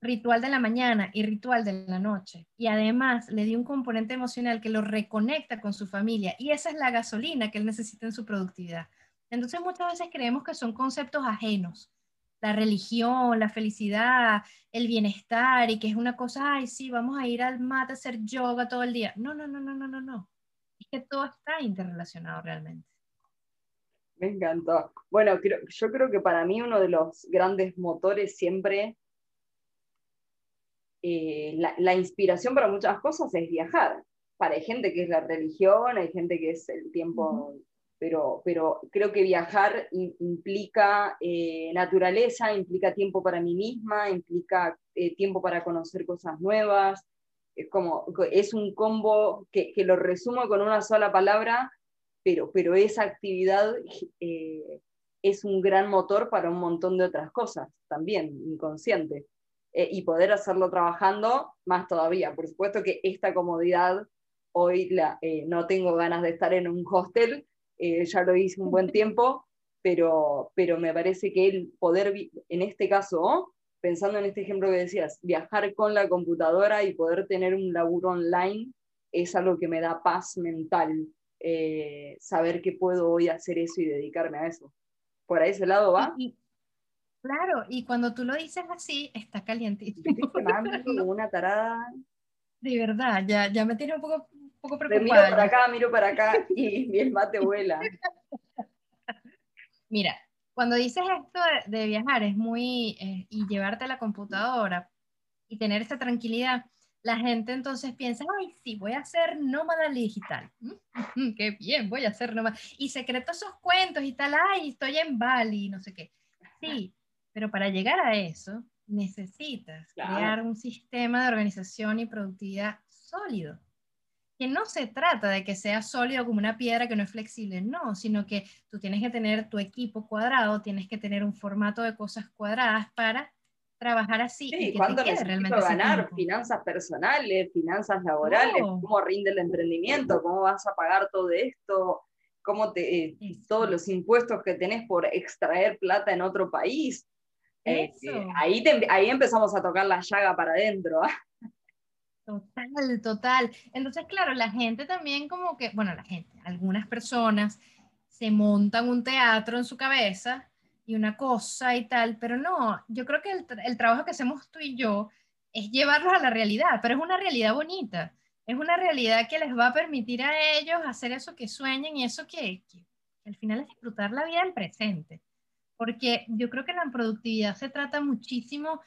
ritual de la mañana y ritual de la noche. Y además le dio un componente emocional que lo reconecta con su familia. Y esa es la gasolina que él necesita en su productividad. Entonces muchas veces creemos que son conceptos ajenos. La religión, la felicidad, el bienestar y que es una cosa, ay, sí, vamos a ir al mate a hacer yoga todo el día. No, no, no, no, no, no, no es que todo está interrelacionado realmente. Me encantó. Bueno, yo creo que para mí uno de los grandes motores siempre, eh, la, inspiración para muchas cosas es viajar. Para hay gente que es la religión, hay gente que es el tiempo, pero, pero creo que viajar implica eh, naturaleza, implica tiempo para mí misma, implica eh, tiempo para conocer cosas nuevas, es como, es un combo que, lo resumo con una sola palabra, pero, pero esa actividad eh, es un gran motor para un montón de otras cosas también, inconsciente. Y poder hacerlo trabajando, más todavía. Por supuesto que esta comodidad, hoy la, no tengo ganas de estar en un hostel, ya lo hice un buen [laughs] tiempo, pero, pero me parece que el poder, en este caso, pensando en este ejemplo que decías, viajar con la computadora y poder tener un laburo online es algo que me da paz mental, eh, saber que puedo hoy hacer eso y dedicarme a eso. ¿Por ahí ese lado va? claro, y cuando tú lo dices así, está calientísimo. como [laughs] una tarada. De verdad, ya, ya me tiene un poco, poco preocupada. miro para acá, miro para acá [laughs] y, el mate vuela. Mira, cuando dices esto de, viajar es muy, eh, y llevarte a la computadora y tener esa tranquilidad, la gente entonces piensa, ay, sí, voy a ser nómada digital. Mm, mm, qué bien, voy a ser nómada. Y secreto esos cuentos y tal, ay, estoy en Bali, no sé qué. Sí, pero para llegar a eso necesitas crear un sistema de organización y productividad sólido. Que no se trata de que sea sólido como una piedra que no es flexible, no, sino que tú tienes que tener tu equipo cuadrado, tienes que tener un formato de cosas cuadradas para trabajar así. Sí, ¿cuánto necesito ganar? Finanzas personales, finanzas laborales, cómo rinde el emprendimiento, cómo vas a pagar todo esto, cómo te, eh, todos los impuestos que tenés por extraer plata en otro país. Eh, ahí, ahí empezamos a tocar la llaga para adentro. Total, total. Entonces, claro, la gente también como que, bueno, la gente, algunas personas se montan un teatro en su cabeza y una cosa y tal, pero no, yo creo que el, trabajo que hacemos tú y yo es llevarlos a la realidad, pero es una realidad bonita, es una realidad que les va a permitir a ellos hacer eso que sueñan y eso que, que al final es disfrutar la vida del presente, porque yo creo que la productividad se trata muchísimo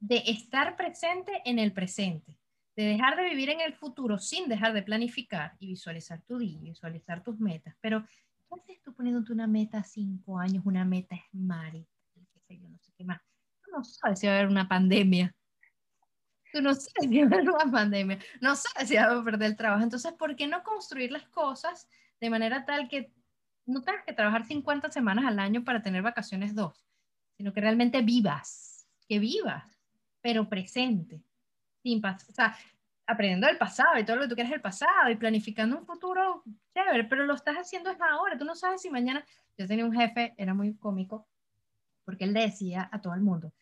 de estar presente en el presente, de dejar de vivir en el futuro sin dejar de planificar y visualizar tu día, visualizar tus metas, pero ¿Qué haces tú poniéndote una meta a cinco años, una meta SMART, qué sé yo, no sé qué más? Tú no sabes si va a haber una pandemia. Tú no sabes si va a haber una pandemia. No sabes si va a perder el trabajo. Entonces, ¿por qué no construir las cosas de manera tal que no tengas que trabajar 50 semanas al año para tener vacaciones dos, sino que realmente vivas, que vivas, pero presente. Sin o sea, aprendiendo del pasado y todo lo que tú quieres del pasado y planificando un futuro chévere, pero lo estás haciendo es ahora. Tú no sabes si mañana. Yo tenía un jefe, era muy cómico, porque él decía a todo el mundo: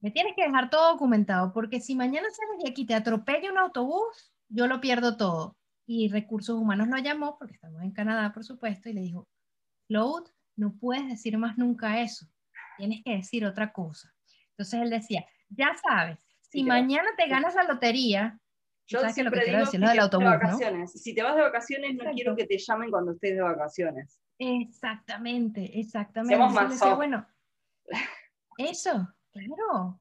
Me tienes que dejar todo documentado, porque si mañana sales de aquí te atropella un autobús, yo lo pierdo todo. Y Recursos Humanos lo llamó, porque estamos en Canadá, por supuesto, y le dijo: Float, no puedes decir más nunca eso. Tienes que decir otra cosa. Entonces él decía: Ya sabes, si mañana te ganas la lotería, yo siempre digo, si te autobús, de vacaciones. Si te vas de vacaciones, no quiero que te llamen cuando estés de vacaciones. Exactamente, exactamente. Seamos más bueno, [laughs] eso, claro.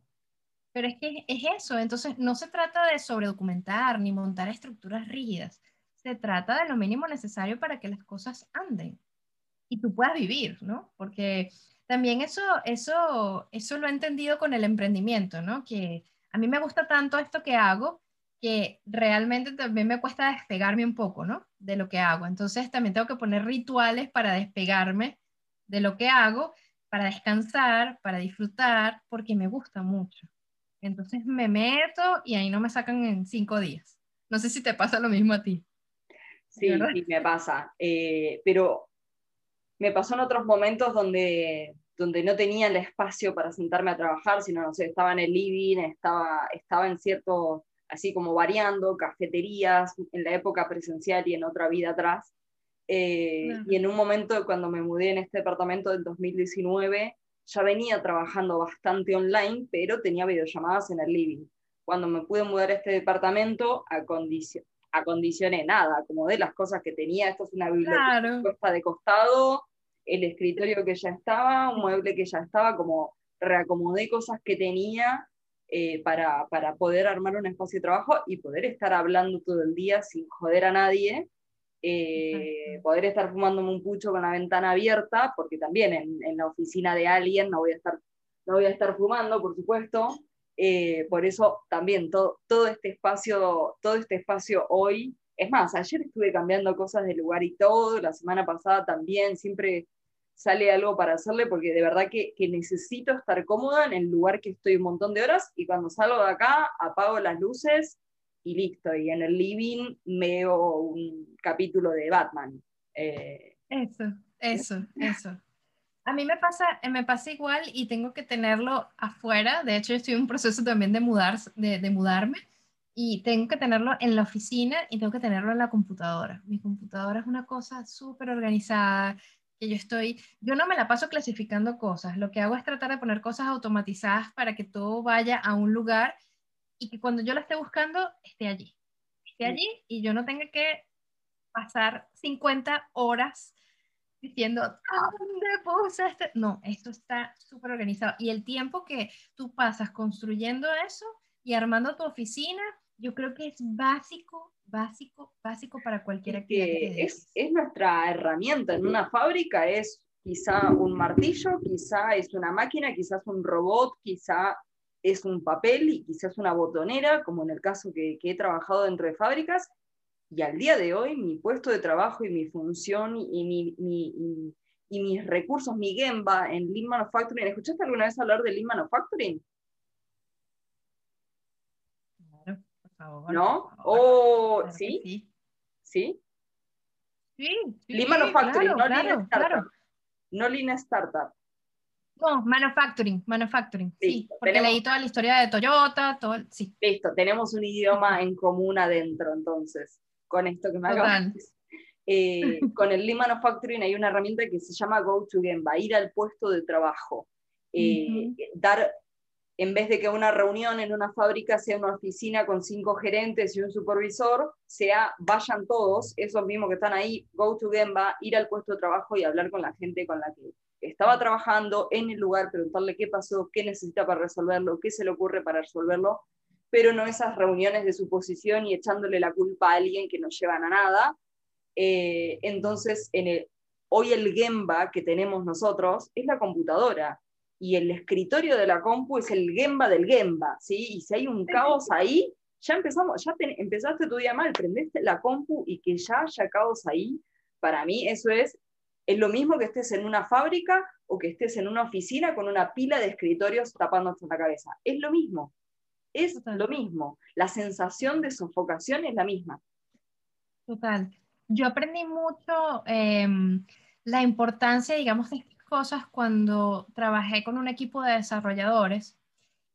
Pero es que es eso. Entonces, no se trata de sobredocumentar ni montar estructuras rígidas. Se trata de lo mínimo necesario para que las cosas anden y tú puedas vivir, ¿no? Porque también eso, eso, eso lo he entendido con el emprendimiento, ¿no? Que a mí me gusta tanto esto que hago que realmente también me cuesta despegarme un poco, ¿no? De lo que hago. Entonces también tengo que poner rituales para despegarme de lo que hago, para descansar, para disfrutar, porque me gusta mucho. Entonces me meto y ahí no me sacan en cinco días. No sé si te pasa lo mismo a ti. Sí, sí me pasa. Eh, pero me pasó en otros momentos donde, donde no tenía el espacio para sentarme a trabajar, sino, no sé, estaba en el living, estaba, estaba en ciertos así como variando, cafeterías, en la época presencial y en otra vida atrás. Eh, y en un momento cuando me mudé en este departamento del 2019, ya venía trabajando bastante online, pero tenía videollamadas en el living. Cuando me pude mudar a este departamento, acondicioné nada, como de las cosas que tenía. Esto es una biblioteca de costado, el escritorio que ya estaba, un mueble que ya estaba, como reacomodé cosas que tenía eh, para, para, poder armar un espacio de trabajo y poder estar hablando todo el día sin joder a nadie, eh, poder estar fumándome un pucho con la ventana abierta, porque también en, en, la oficina de alguien no voy a estar, no voy a estar fumando, por supuesto. Eh, por eso también todo, todo, este espacio, todo este espacio hoy, es más, ayer estuve cambiando cosas de lugar y todo, la semana pasada también, siempre sale algo para hacerle, porque de verdad que, necesito estar cómoda en el lugar que estoy un montón de horas y cuando salgo de acá apago las luces y listo. Y en el living veo un capítulo de Batman. Eh, eso, eso, eso. A mí me pasa, me pasa igual y tengo que tenerlo afuera. De hecho, estoy en un proceso también de, mudar, de, de mudarme y tengo que tenerlo en la oficina y tengo que tenerlo en la computadora. Mi computadora es una cosa súper organizada, que yo estoy, yo no me la paso clasificando cosas, lo que hago es tratar de poner cosas automatizadas para que todo vaya a un lugar y que cuando yo la esté buscando esté allí, esté allí y yo no tenga que pasar 50 horas diciendo, ¿dónde puse este? No, esto está súper organizado. Y el tiempo que tú pasas construyendo eso y armando tu oficina, yo creo que es básico, básico, básico para cualquier actividad. Que es, es nuestra herramienta en una fábrica, es quizá un martillo, quizá es una máquina, quizás un robot, quizá es un papel y quizás una botonera, como en el caso que, que, he trabajado dentro de fábricas. Y al día de hoy, mi puesto de trabajo y mi función y, mi, mi, y, y mis recursos, mi Gemba en Lean Manufacturing. ¿Escuchaste alguna vez hablar de Lean Manufacturing? ¿No? ¿O ¿sí? ¿sí? ¿Sí? Sí, Lean Manufacturing, no Lean Startup. No Lean Startup. No, manufacturing, manufacturing, sí, porque leí toda la historia de Toyota, todo, sí. Listo, tenemos un idioma en común adentro, entonces, con esto que me acabas eh, con el Lean Manufacturing hay una herramienta que se llama Go to Gemba, ir al puesto de trabajo, eh, dar en vez de que una reunión en una fábrica sea una oficina con cinco gerentes y un supervisor, sea vayan todos, esos mismos que están ahí, go to Gemba, ir al puesto de trabajo y hablar con la gente con la que estaba trabajando en el lugar, preguntarle qué pasó, qué necesita para resolverlo, qué se le ocurre para resolverlo, pero no esas reuniones de suposición y echándole la culpa a alguien que no llevan a nada. Eh, entonces, en el, hoy el Gemba que tenemos nosotros es la computadora y el escritorio de la compu es el Gemba del Gemba, ¿sí? Y si hay un caos ahí, ya empezamos, ya empezaste tu día mal, prendiste la compu y que ya haya caos ahí, para mí eso es, es lo mismo que estés en una fábrica o que estés en una oficina con una pila de escritorios tapándote la cabeza. Es lo mismo, es lo mismo. La sensación de sofocación es la misma. Total. Yo aprendí mucho em, la importancia, digamos, de cosas cuando trabajé con un equipo de desarrolladores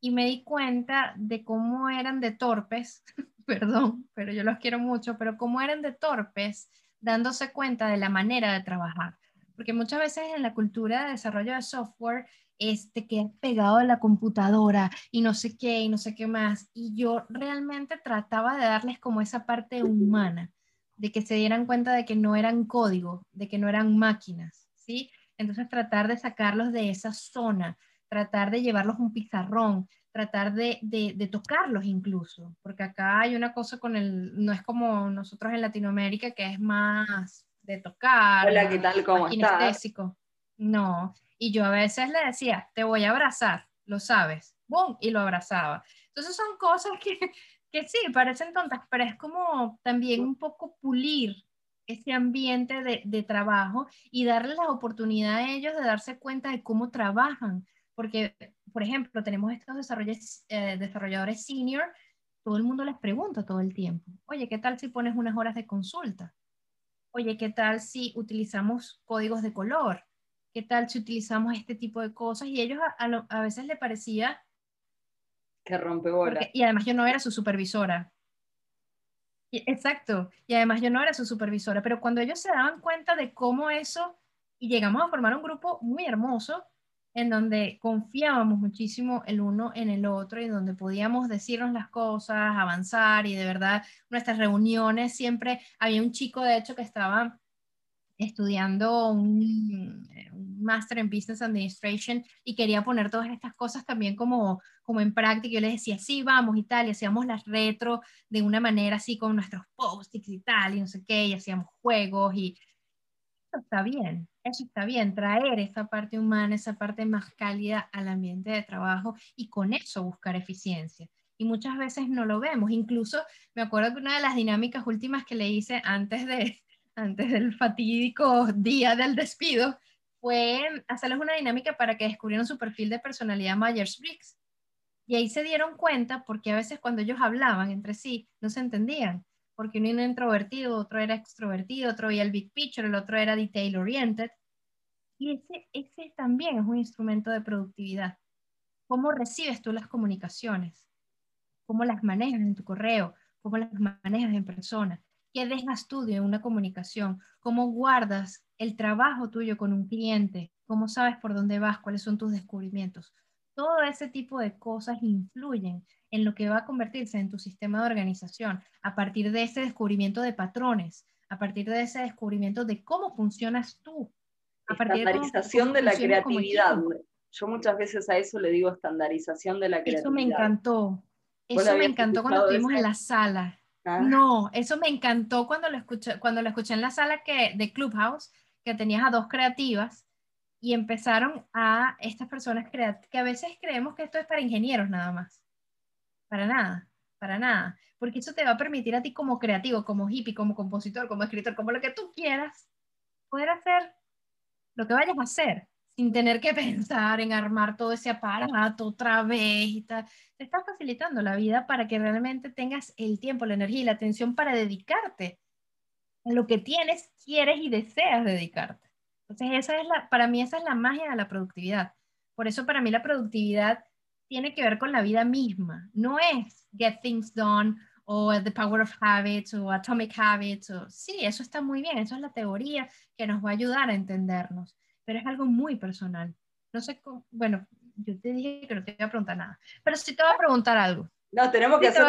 y me di cuenta de cómo eran de torpes, [laughs] perdón, pero yo los quiero mucho, pero cómo eran de torpes dándose cuenta de la manera de trabajar. Porque muchas veces en la cultura de desarrollo de software este, que pegado a la computadora y no sé qué y no sé qué más. Y yo realmente trataba de darles como esa parte humana, de que se dieran cuenta de que no eran código, de que no eran máquinas, ¿sí? Entonces tratar de sacarlos de esa zona, tratar de llevarlos un pizarrón, tratar de, de, tocarlos incluso, porque acá hay una cosa con el, no es como nosotros en Latinoamérica que es más de tocar. Hola, ¿qué tal? ¿Cómo estás? No, y yo a veces le decía, te voy a abrazar, lo sabes, ¡bum! Y lo abrazaba. Entonces son cosas que, que sí, parecen tontas, pero es como también un poco pulir ese ambiente de, trabajo y darles la oportunidad a ellos de darse cuenta de cómo trabajan. Porque, por ejemplo, tenemos estos desarrolladores, eh, desarrolladores senior, todo el mundo les pregunta todo el tiempo, oye, ¿qué tal si pones unas horas de consulta? Oye, ¿qué tal si utilizamos códigos de color? ¿Qué tal si utilizamos este tipo de cosas? Y ellos a, a, veces le parecía... Que rompe bola. y además yo no era su supervisora. Exacto. Y además yo no era su supervisora, pero cuando ellos se daban cuenta de cómo eso, y llegamos a formar un grupo muy hermoso, en donde confiábamos muchísimo el uno en el otro y donde podíamos decirnos las cosas, avanzar y de verdad nuestras reuniones siempre, había un chico de hecho que estaba estudiando un, un máster en Business Administration y quería poner todas estas cosas también como, como en práctica. Yo le decía, sí, vamos y tal, y hacíamos las retro de una manera así con nuestros post-its y tal, y no sé qué, y hacíamos juegos y eso está bien, eso está bien, traer esa parte humana, esa parte más cálida al ambiente de trabajo y con eso buscar eficiencia. Y muchas veces no lo vemos. Incluso me acuerdo que una de las dinámicas últimas que le hice antes de, antes del fatídico día del despido, fue hacerles una dinámica para que descubrieran su perfil de personalidad Myers-Briggs. Y ahí se dieron cuenta porque a veces cuando ellos hablaban entre sí no se entendían, porque uno era introvertido, otro era extrovertido, otro veía el big picture, el otro era detail oriented. Y ese, ese también es un instrumento de productividad. ¿Cómo recibes tú las comunicaciones? ¿Cómo las manejas en tu correo? ¿Cómo las manejas en persona? ¿Qué dejas tú de una comunicación? ¿Cómo guardas el trabajo tuyo con un cliente? ¿Cómo sabes por dónde vas? ¿Cuáles son tus descubrimientos? Todo ese tipo de cosas influyen en lo que va a convertirse en tu sistema de organización a partir de ese descubrimiento de patrones, a partir de ese descubrimiento de cómo funcionas tú estandarización de, la creatividad. Yo muchas veces a eso le digo estandarización de la creatividad. Eso me encantó. Eso me encantó cuando estuvimos en la sala. No, eso me encantó cuando lo escuché, cuando lo escuché en la sala que, de Clubhouse, que tenías a dos creativas y empezaron a estas personas que a veces creemos que esto es para ingenieros nada más. Para nada, para nada. Porque eso te va a permitir a ti como creativo, como hippie, como compositor, como escritor, como lo que tú quieras, poder hacer lo que vayas a hacer, sin tener que pensar en armar todo ese aparato otra vez y. Te está facilitando la vida para que realmente tengas el tiempo, la energía y la atención para dedicarte a lo que tienes, quieres y deseas dedicarte. Entonces, esa es la, para mí esa es la magia de la productividad. Por eso para mí la productividad tiene que ver con la vida misma. No es get things done o The Power of Habits o Atomic Habits. O, sí, eso está muy bien, eso es la teoría que nos va a ayudar a entendernos, pero es algo muy personal. No sé, cómo, bueno, yo te dije que no te iba a preguntar nada, pero sí te voy a preguntar algo. No, tenemos que hacer.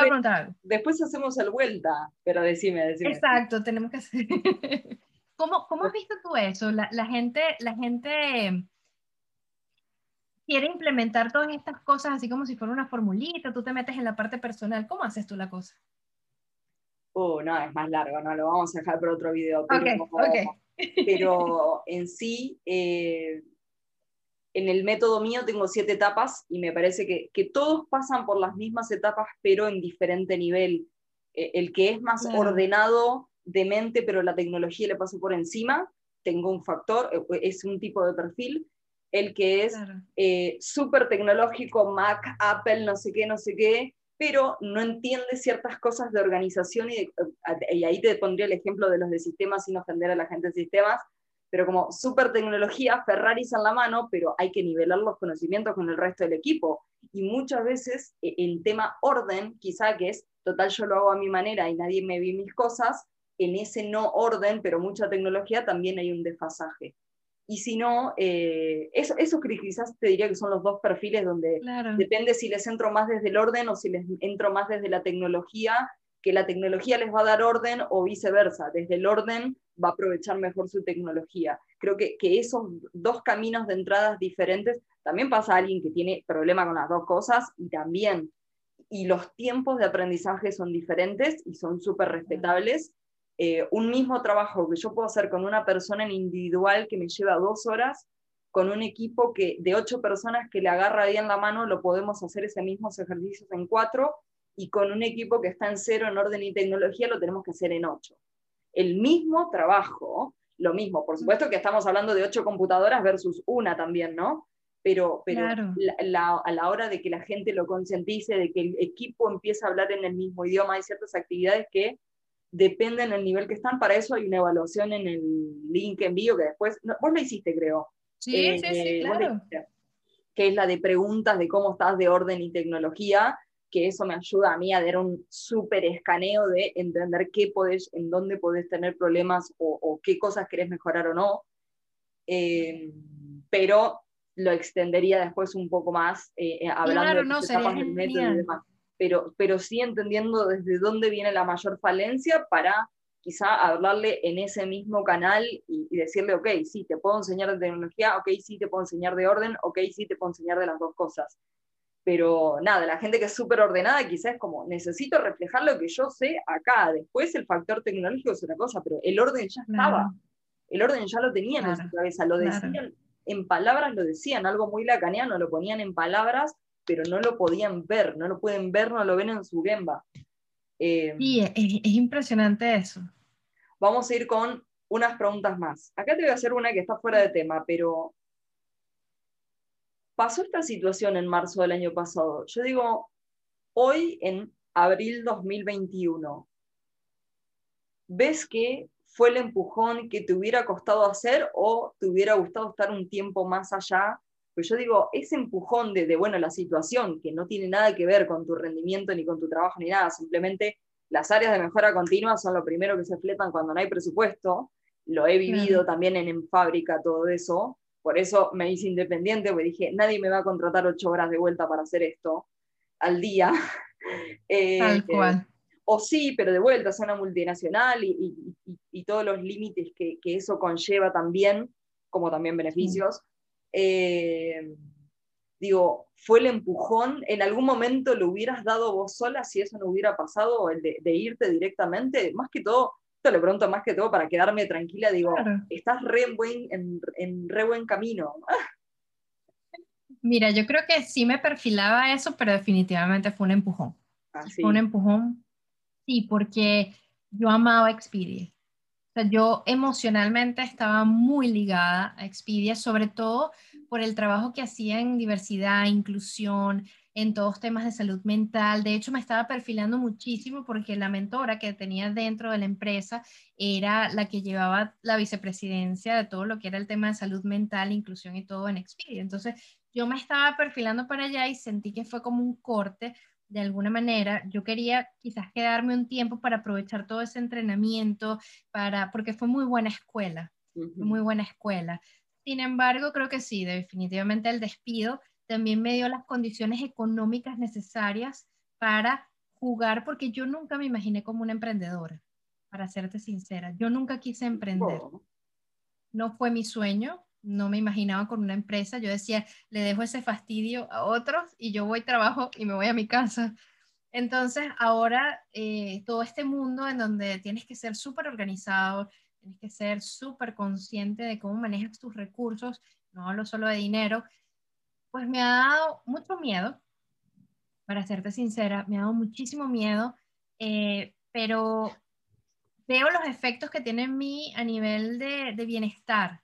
Después hacemos el vuelta, pero decime, decime. Exacto, tenemos que hacer. [laughs] ¿Cómo, ¿Cómo, has visto tú eso? La, la, gente, la gente quiere implementar todas estas cosas así como si fuera una formulita, tú te metes en la parte personal. ¿Cómo haces tú la cosa? Oh, no, es más largo, no lo vamos a dejar por otro video. Pero, okay, pero en sí, eh, en el método mío tengo siete etapas y me parece que, que, todos pasan por las mismas etapas, pero en diferente nivel. Eh, el que es más ordenado de mente, pero la tecnología le pasa por encima, tengo un factor, eh, es un tipo de perfil. El que es eh, súper tecnológico, Mac, Apple, no sé qué, no sé qué, pero no entiende ciertas cosas de organización y, y ahí te pondría el ejemplo de los de sistemas sin ofender a la gente de sistemas, pero como súper tecnología, Ferraris en la mano, pero hay que nivelar los conocimientos con el resto del equipo. Y muchas veces e, el tema orden, quizá que es, total, yo lo hago a mi manera y nadie me ve mis cosas, en ese no orden, pero mucha tecnología, también hay un desfasaje. Y si no, eh, eso, eso quizás te diría que son los dos perfiles donde depende si les entro más desde el orden o si les entro más desde la tecnología, que la tecnología les va a dar orden o viceversa, desde el orden va a aprovechar mejor su tecnología. Creo que, que esos dos caminos de entradas diferentes, también pasa a alguien que tiene problema con las dos cosas y también, y los tiempos de aprendizaje son diferentes y son súper respetables eh, un mismo trabajo que yo puedo hacer con una persona en individual que me lleva dos horas, con un equipo que, de ocho personas que le agarra bien la mano, lo podemos hacer ese mismo ejercicios en cuatro, y con un equipo que está en cero en orden y tecnología, lo tenemos que hacer en ocho. El mismo trabajo, lo mismo, por supuesto que estamos hablando de ocho computadoras versus una también, ¿no? Pero, pero a la hora de que la gente lo concientice, de que el equipo empiece a hablar en el mismo idioma, hay ciertas actividades que dependen del nivel que están. Para eso hay una evaluación en el link envío que después, vos lo hiciste creo. Sí, sí, sí, eh, claro. que es la de preguntas de cómo estás de orden y tecnología, que eso me ayuda a mí a dar un súper escaneo de entender qué podés, en dónde podés tener problemas o, qué cosas querés mejorar o no. Eh, pero lo extendería después un poco más, eh, hablando de no, del método y demás pero, pero sí entendiendo desde dónde viene la mayor falencia para quizá hablarle en ese mismo canal y, decirle, ok, sí, te puedo enseñar de tecnología, ok, sí, te puedo enseñar de orden, ok, sí, te puedo enseñar de las dos cosas. Pero nada, la gente que es súper ordenada quizás es como, necesito reflejar lo que yo sé acá. Después el factor tecnológico es una cosa, pero el orden ya estaba. El orden ya lo tenían en su cabeza, lo decían en palabras, lo decían, algo muy lacaniano, lo ponían en palabras pero no lo podían ver, no lo pueden ver, no lo ven en su Gemba. Eh, sí, es, impresionante eso. Vamos a ir con unas preguntas más. Acá te voy a hacer una que está fuera de tema, pero pasó esta situación en marzo del año pasado. Yo digo, hoy en abril 2021, ves que fue el empujón que te hubiera costado hacer o te hubiera gustado estar un tiempo más allá? Pues yo digo, ese empujón de, de, bueno, la situación, que no tiene nada que ver con tu rendimiento ni con tu trabajo ni nada, simplemente las áreas de mejora continua son lo primero que se fletan cuando no hay presupuesto, lo he vivido también en, en fábrica, todo eso, por eso me hice independiente, porque dije, nadie me va a contratar ocho horas de vuelta para hacer esto al día. [laughs] Eh, Tal cual. o sí, pero de vuelta, es una multinacional y, y, todos los límites que, que, eso conlleva también, como también beneficios. Eh, digo, fue el empujón, en algún momento lo hubieras dado vos sola si eso no hubiera pasado, el de, de irte directamente, más que todo, te lo pregunto más que todo para quedarme tranquila, digo, estás re en, buen, en, re buen camino. [laughs] Mira, yo creo que sí me perfilaba eso, pero definitivamente fue un empujón. Ah, fue un empujón, sí, porque yo amaba Expedia. Yo emocionalmente estaba muy ligada a Expedia, sobre todo por el trabajo que hacía en diversidad, inclusión, en todos temas de salud mental. De hecho, me estaba perfilando muchísimo porque la mentora que tenía dentro de la empresa era la que llevaba la vicepresidencia de todo lo que era el tema de salud mental, inclusión y todo en Expedia. Entonces, yo me estaba perfilando para allá y sentí que fue como un corte de alguna manera. Yo quería quizás quedarme un tiempo para aprovechar todo ese entrenamiento, para, porque fue muy buena escuela, muy buena escuela. Sin embargo, creo que sí, definitivamente el despido también me dio las condiciones económicas necesarias para jugar, porque yo nunca me imaginé como una emprendedora, para serte sincera. Yo nunca quise emprender. No fue mi sueño, no me imaginaba con una empresa. Yo decía, le dejo ese fastidio a otros y yo voy, trabajo y me voy a mi casa. Entonces, ahora eh, todo este mundo en donde tienes que ser súper organizado, tienes que ser súper consciente de cómo manejas tus recursos, no hablo solo de dinero, pues me ha dado mucho miedo, para serte sincera, me ha dado muchísimo miedo, eh, pero veo los efectos que tiene en mí a nivel de, bienestar.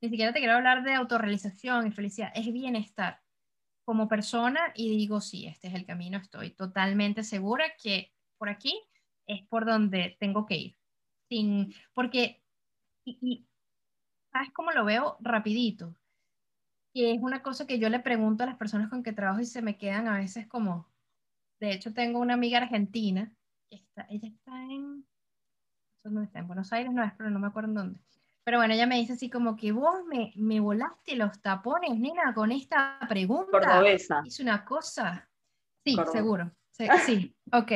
Ni siquiera te quiero hablar de autorrealización y felicidad, es bienestar como persona y digo, sí, este es el camino, estoy totalmente segura que por aquí es por donde tengo que ir. Sin, porque, y, y ¿sabes cómo lo veo? Rapidito. Y es una cosa que yo le pregunto a las personas con que trabajo y se me quedan a veces como, de hecho tengo una amiga argentina, que está, ella está en, no está en Buenos Aires, no es, pero no me acuerdo en dónde. Pero bueno, ella me dice así como que vos me, me volaste los tapones, nena, con esta pregunta. Cordobesa. Hice una cosa. Sí, seguro. Sí, [laughs] sí, ok.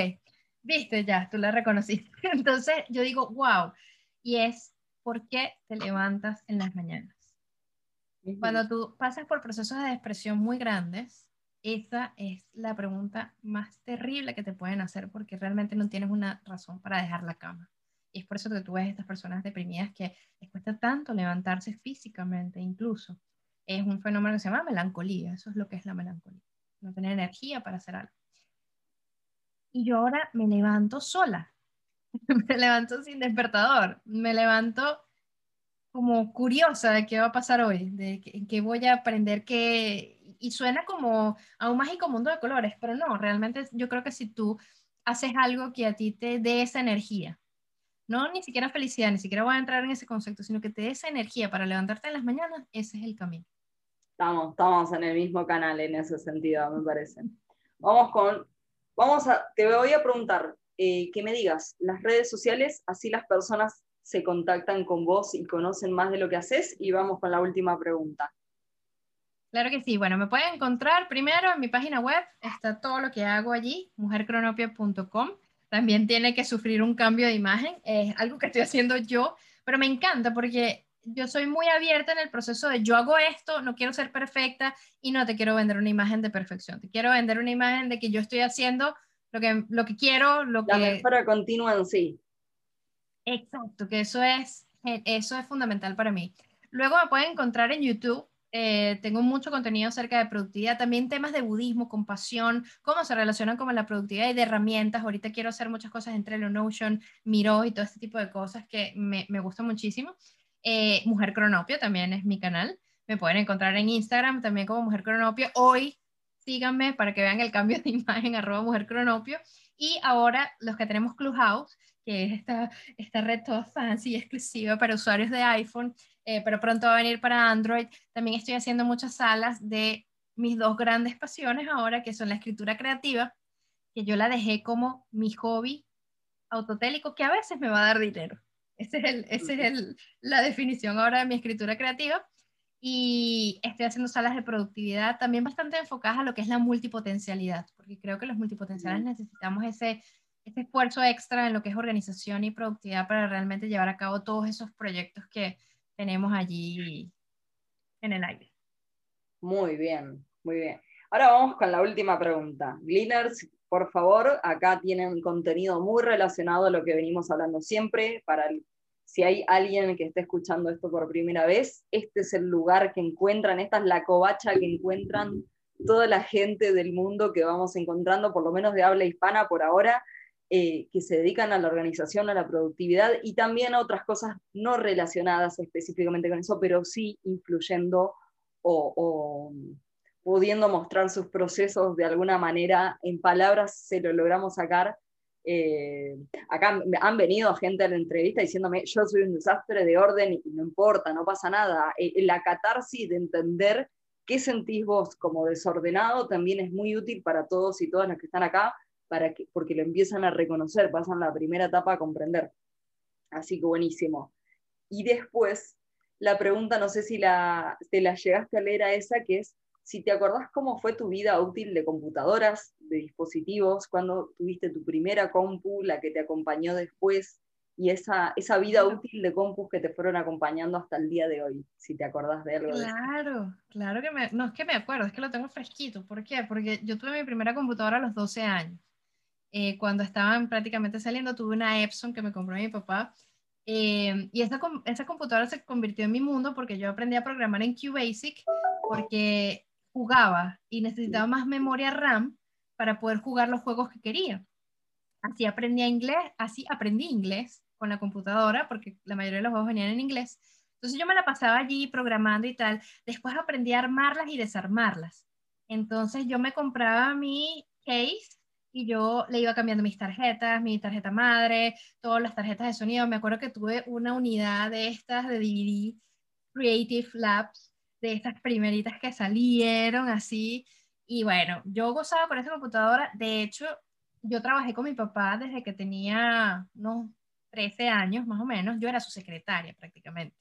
Viste ya, tú la reconociste. [laughs] Entonces yo digo, wow. Y es, ¿por qué te levantas en las mañanas? Cuando tú pasas por procesos de depresión muy grandes, esa es la pregunta más terrible que te pueden hacer porque realmente no tienes una razón para dejar la cama. Y es por eso que tú ves estas personas deprimidas que les cuesta tanto levantarse físicamente, incluso. Es un fenómeno que se llama melancolía, eso es lo que es la melancolía, no tener energía para hacer algo. Y yo ahora me levanto sola, [laughs] me levanto sin despertador, me levanto como curiosa de qué va a pasar hoy, de qué, voy a aprender que y suena como a un mágico mundo de colores, pero no, realmente yo creo que si tú haces algo que a ti te dé esa energía, no ni siquiera felicidad, ni siquiera voy a entrar en ese concepto, sino que te dé esa energía para levantarte en las mañanas, ese es el camino. Estamos, estamos en el mismo canal en ese sentido, me parece. Vamos con, vamos a, te voy a preguntar eh, que me digas las redes sociales, así las personas se contactan con vos y conocen más de lo que haces. Y vamos con la última pregunta. Claro que sí. Bueno, me pueden encontrar primero en mi página web. Está todo lo que hago allí, mujercronopia.com. También tiene que sufrir un cambio de imagen. Es algo que estoy [laughs] haciendo yo, pero me encanta porque yo soy muy abierta en el proceso de yo hago esto, no quiero ser perfecta y no te quiero vender una imagen de perfección. Te quiero vender una imagen de que yo estoy haciendo lo que, lo que quiero, lo la que... Continua en sí. Exacto, que eso es, eh, eso es fundamental para mí. Luego me pueden encontrar en YouTube. Eh, tengo mucho contenido acerca de productividad, también temas de budismo, compasión, cómo se relacionan con la productividad y de herramientas. Ahorita quiero hacer muchas cosas entre el Notion, Miro y todo este tipo de cosas que me, me gusta muchísimo. Eh, Mujer Cronopio también es mi canal. Me pueden encontrar en Instagram también como Mujer Cronopio. Hoy síganme para que vean el cambio de [laughs] imagen, arroba mujer cronopio. Y ahora los que tenemos Clubhouse, que es esta, esta red toda fancy y exclusiva para usuarios de iPhone, eh, pero pronto va a venir para Android. También estoy haciendo muchas salas de mis dos grandes pasiones ahora, que son la escritura creativa, que yo la dejé como mi hobby autotélico, que a veces me va a dar dinero. Esa es, el, ese es el, la definición ahora de mi escritura creativa. Y estoy haciendo salas de productividad también bastante enfocadas a lo que es la multipotencialidad, porque creo que los multipotenciales necesitamos ese, ese esfuerzo extra en lo que es organización y productividad para realmente llevar a cabo todos esos proyectos que tenemos allí en el aire. Muy bien, muy bien. Ahora vamos con la última pregunta. Gleaners, por favor, acá tienen contenido muy relacionado a lo que venimos hablando siempre. Para si hay alguien que esté escuchando esto por primera vez, este es el lugar que encuentran, esta es la covacha que encuentran toda la gente del mundo que vamos encontrando, por lo menos de habla hispana por ahora, eh, que se dedican a la organización, a la productividad y también a otras cosas no relacionadas específicamente con eso, pero sí influyendo o, pudiendo mostrar sus procesos de alguna manera en palabras, se lo logramos sacar. Eh, acá han venido gente a la entrevista diciéndome, yo soy un desastre de orden y no importa, no pasa nada. Eh, la catarsis de entender qué sentís vos como desordenado también es muy útil para todos y todas las que están acá, para que, porque lo empiezan a reconocer, pasan la primera etapa a comprender. Así que buenísimo. Y después, la pregunta, no sé si la, te la llegaste a leer a esa, que es si te acordás cómo fue tu vida útil de computadoras, de dispositivos, cuando tuviste tu primera compu, la que te acompañó después, y esa, esa vida útil de compus que te fueron acompañando hasta el día de hoy, si te acordás de algo. Claro, claro que me, no es que me acuerdo, es que lo tengo fresquito. ¿Por qué? Porque yo tuve mi primera computadora a los 12 años. Eh, cuando estaban prácticamente saliendo, tuve una Epson que me compró mi papá eh, y esa, esa computadora se convirtió en mi mundo porque yo aprendí a programar en QBasic porque jugaba y necesitaba más memoria RAM para poder jugar los juegos que quería. Así aprendí inglés, así aprendí inglés con la computadora porque la mayoría de los juegos venían en inglés. Entonces yo me la pasaba allí programando y tal. Después aprendí a armarlas y desarmarlas. Entonces yo me compraba mi case y yo le iba cambiando mis tarjetas, mi tarjeta madre, todas las tarjetas de sonido. Me acuerdo que tuve una unidad de estas de DVD, Creative Labs, de estas primeritas que salieron así. Y bueno, yo gozaba con esa computadora. De hecho, yo trabajé con mi papá desde que tenía unos 13 años más o menos. Yo era su secretaria prácticamente.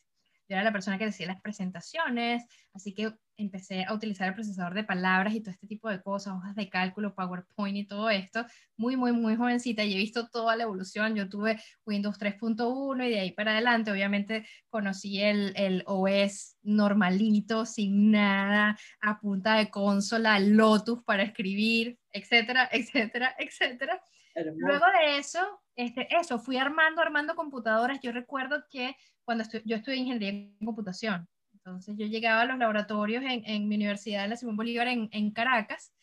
Yo era la persona que decía las presentaciones, así que empecé a utilizar el procesador de palabras y todo este tipo de cosas, hojas de cálculo, PowerPoint y todo esto, muy, muy, muy jovencita y he visto toda la evolución. Yo tuve Windows 3.1 y de ahí para adelante, obviamente, conocí el, el OS normalito, sin nada, a punta de consola, Lotus para escribir, etcétera, [laughs] etcétera, etcétera. Luego de eso, este, eso, fui armando, armando computadoras. Yo recuerdo que cuando yo estudié ingeniería en computación, entonces yo llegaba a los laboratorios en, en mi universidad, en la Simón Bolívar, en, en Caracas,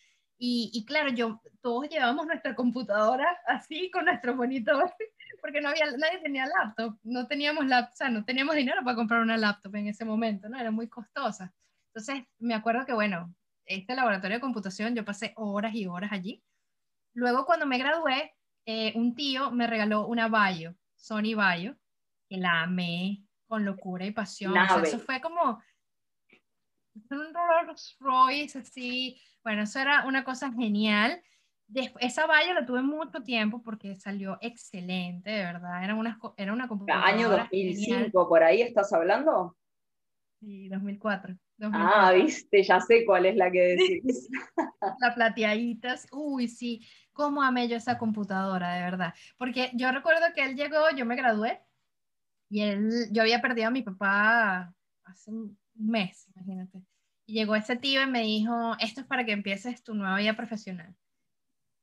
y, y, claro, yo, todos llevábamos nuestra computadora así, con nuestro monitor, [laughs] porque no había, nadie tenía laptop, no teníamos, laptop, o sea, no teníamos dinero para comprar una laptop en ese momento, ¿no? Era muy costosa. Entonces, me acuerdo que, bueno, este laboratorio de computación, yo pasé horas y horas allí. Luego, cuando me gradué, eh, un tío me regaló una Bayo, Sony Bayo, que la amé con locura y pasión. eso fue como un Rolls Royce así. Bueno, eso era una cosa genial. Después, esa valla la tuve mucho tiempo porque salió excelente, de verdad. Era una, era una computadora. ¿Año 2005 por ahí estás hablando? Sí, 2004, Ah, viste, ya sé cuál es la que decís. [laughs] la plateaditas. Uy, sí. ¿Cómo amé yo esa computadora, de verdad? Porque yo recuerdo que él llegó, yo me gradué y él, yo había perdido a mi papá hace un mes, imagínate. Y llegó ese tío y me dijo, esto es para que empieces tu nueva vida profesional.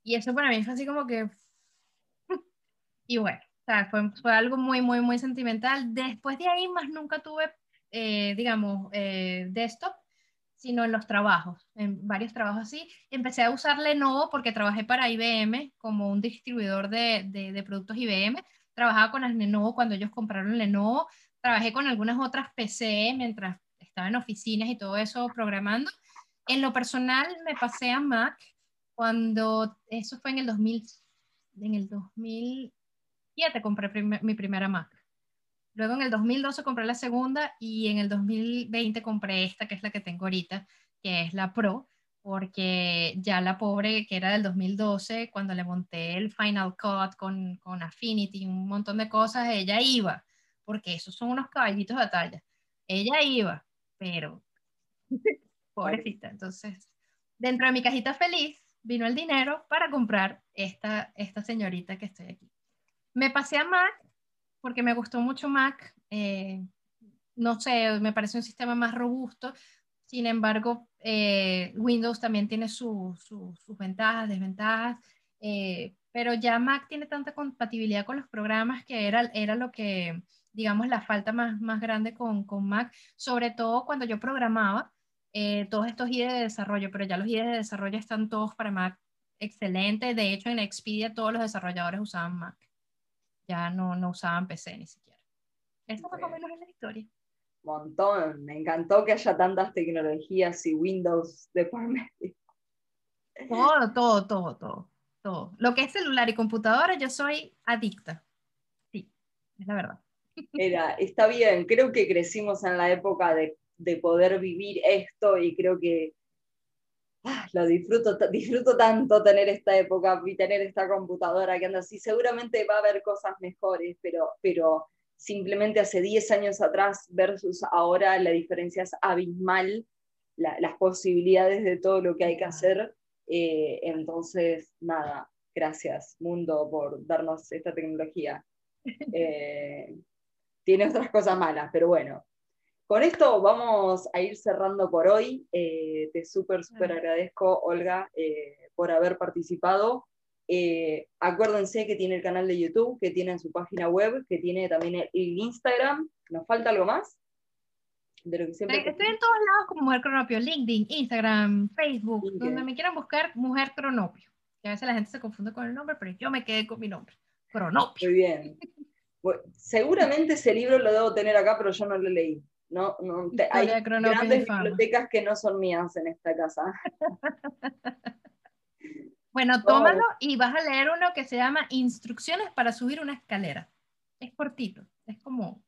Y eso para mí fue así como que... [laughs] y bueno, fue, fue, algo muy, muy, muy sentimental. Después de ahí más nunca tuve, eh, digamos, eh, desktop, sino en los trabajos, en varios trabajos así. Empecé a usar Lenovo porque trabajé para IBM como un distribuidor de, de productos IBM trabajaba con las Lenovo cuando ellos compraron Lenovo, trabajé con algunas otras PC mientras estaba en oficinas y todo eso programando. En lo personal me pasé a Mac cuando, eso fue en el 2000, en el 2007 compré mi primera Mac. Luego en el 2012 compré la segunda y en el 2020 compré esta, que es la que tengo ahorita, que es la Pro, porque ya la pobre, que era del 2012, cuando le monté el Final Cut con, con Affinity, un montón de cosas, ella iba, porque esos son unos caballitos de batalla. Ella iba, pero [laughs] pobrecita. Entonces, dentro de mi cajita feliz vino el dinero para comprar esta, esta señorita que estoy aquí. Me pasé a Mac porque me gustó mucho Mac. Eh, no sé, me parece un sistema más robusto. Sin embargo, eh, Windows también tiene sus ventajas, desventajas. Eh, pero ya Mac tiene tanta compatibilidad con los programas que era, era lo que, digamos, la falta más, más grande con, con Mac, sobre todo cuando yo programaba todos estos IDE de desarrollo, pero ya los IDE de desarrollo están todos para Mac excelente. De hecho, en Expedia todos los desarrolladores usaban Mac ya no, no usaban PC ni siquiera. Eso más o menos es la historia. Montón, me encantó que haya tantas tecnologías y Windows de por medio. Todo, todo, todo, todo, todo. Lo que es celular y computadora, yo soy adicta. Sí, es la verdad. Era, está bien, creo que crecimos en la época de, de poder vivir esto y creo que Ah, lo disfruto, disfruto tanto tener esta época y tener esta computadora que anda así. Seguramente va a haber cosas mejores, pero, pero simplemente hace 10 años atrás versus ahora la diferencia es abismal, las posibilidades de todo lo que hay que hacer. Eh, entonces, nada, gracias mundo por darnos esta tecnología. [laughs] Eh, tiene otras cosas malas, pero bueno, con esto vamos a ir cerrando por hoy. Eh, te súper, súper agradezco, Olga, por haber participado. Eh, acuérdense que tiene el canal de YouTube, que tiene su página web, que tiene también el, Instagram. ¿Nos falta algo más? De lo que siempre Estoy en todos lados como Mujer Cronopio, LinkedIn, Instagram, Facebook, donde me quieran buscar Mujer Cronopio. Que a veces la gente se confunde con el nombre, pero yo me quedé con mi nombre, Cronopio. Muy bien. seguramente ese libro lo debo tener acá, pero yo no lo leí. No, no, hay grandes bibliotecas que no son mías en esta casa. [laughs] bueno, tómalo y vas a leer uno que se llama Instrucciones para subir una escalera. Es cortito, es como...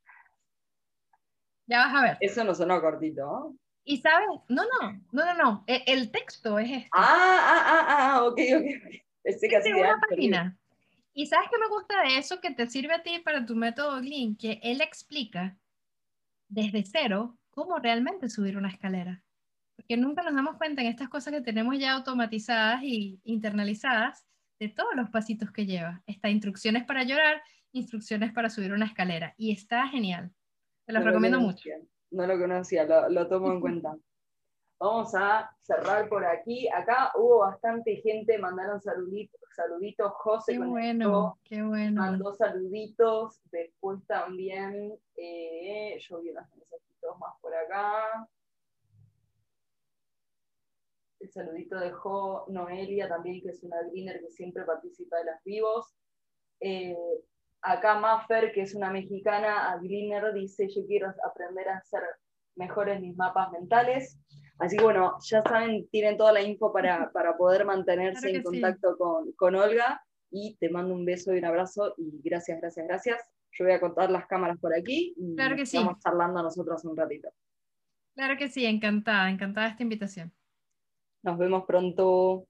Ya vas a ver. Eso no sonó cortito, ¿no? Y sabes, no, no, no, no, no, e, el, texto es este. Ah, ah, ah, ah, ok, ok. Pensé que una página. Y sabes que me gusta de eso que te sirve a ti para tu método Lean, que él explica desde cero cómo realmente subir una escalera. Porque nunca nos damos cuenta en estas cosas que tenemos ya automatizadas y internalizadas de todos los pasitos que lleva. Está instrucciones para llorar, instrucciones para subir una escalera. Y está genial. Te lo recomiendo mucho. No lo conocía, lo, lo tomo en cuenta. Vamos a cerrar por aquí. Acá hubo bastante gente, mandaron saluditos. saluditos. José qué bueno, qué bueno. mandó saluditos. Después también, eh, yo vi unos mensajitos más por acá. El saludito dejó Noelia también, que es una greener que siempre participa de las vivos. Eh, acá Maffer, que es una mexicana, a greener, dice, yo quiero aprender a hacer mejores mis mapas mentales. Así que bueno, ya saben, tienen toda la info para, [laughs] poder mantenerse en contacto con, Olga y te mando un beso y un abrazo y gracias, gracias, gracias. Yo voy a contar las cámaras por aquí y claro que estamos charlando nosotros un ratito. Claro que sí, encantada, encantada esta invitación. Nos vemos pronto.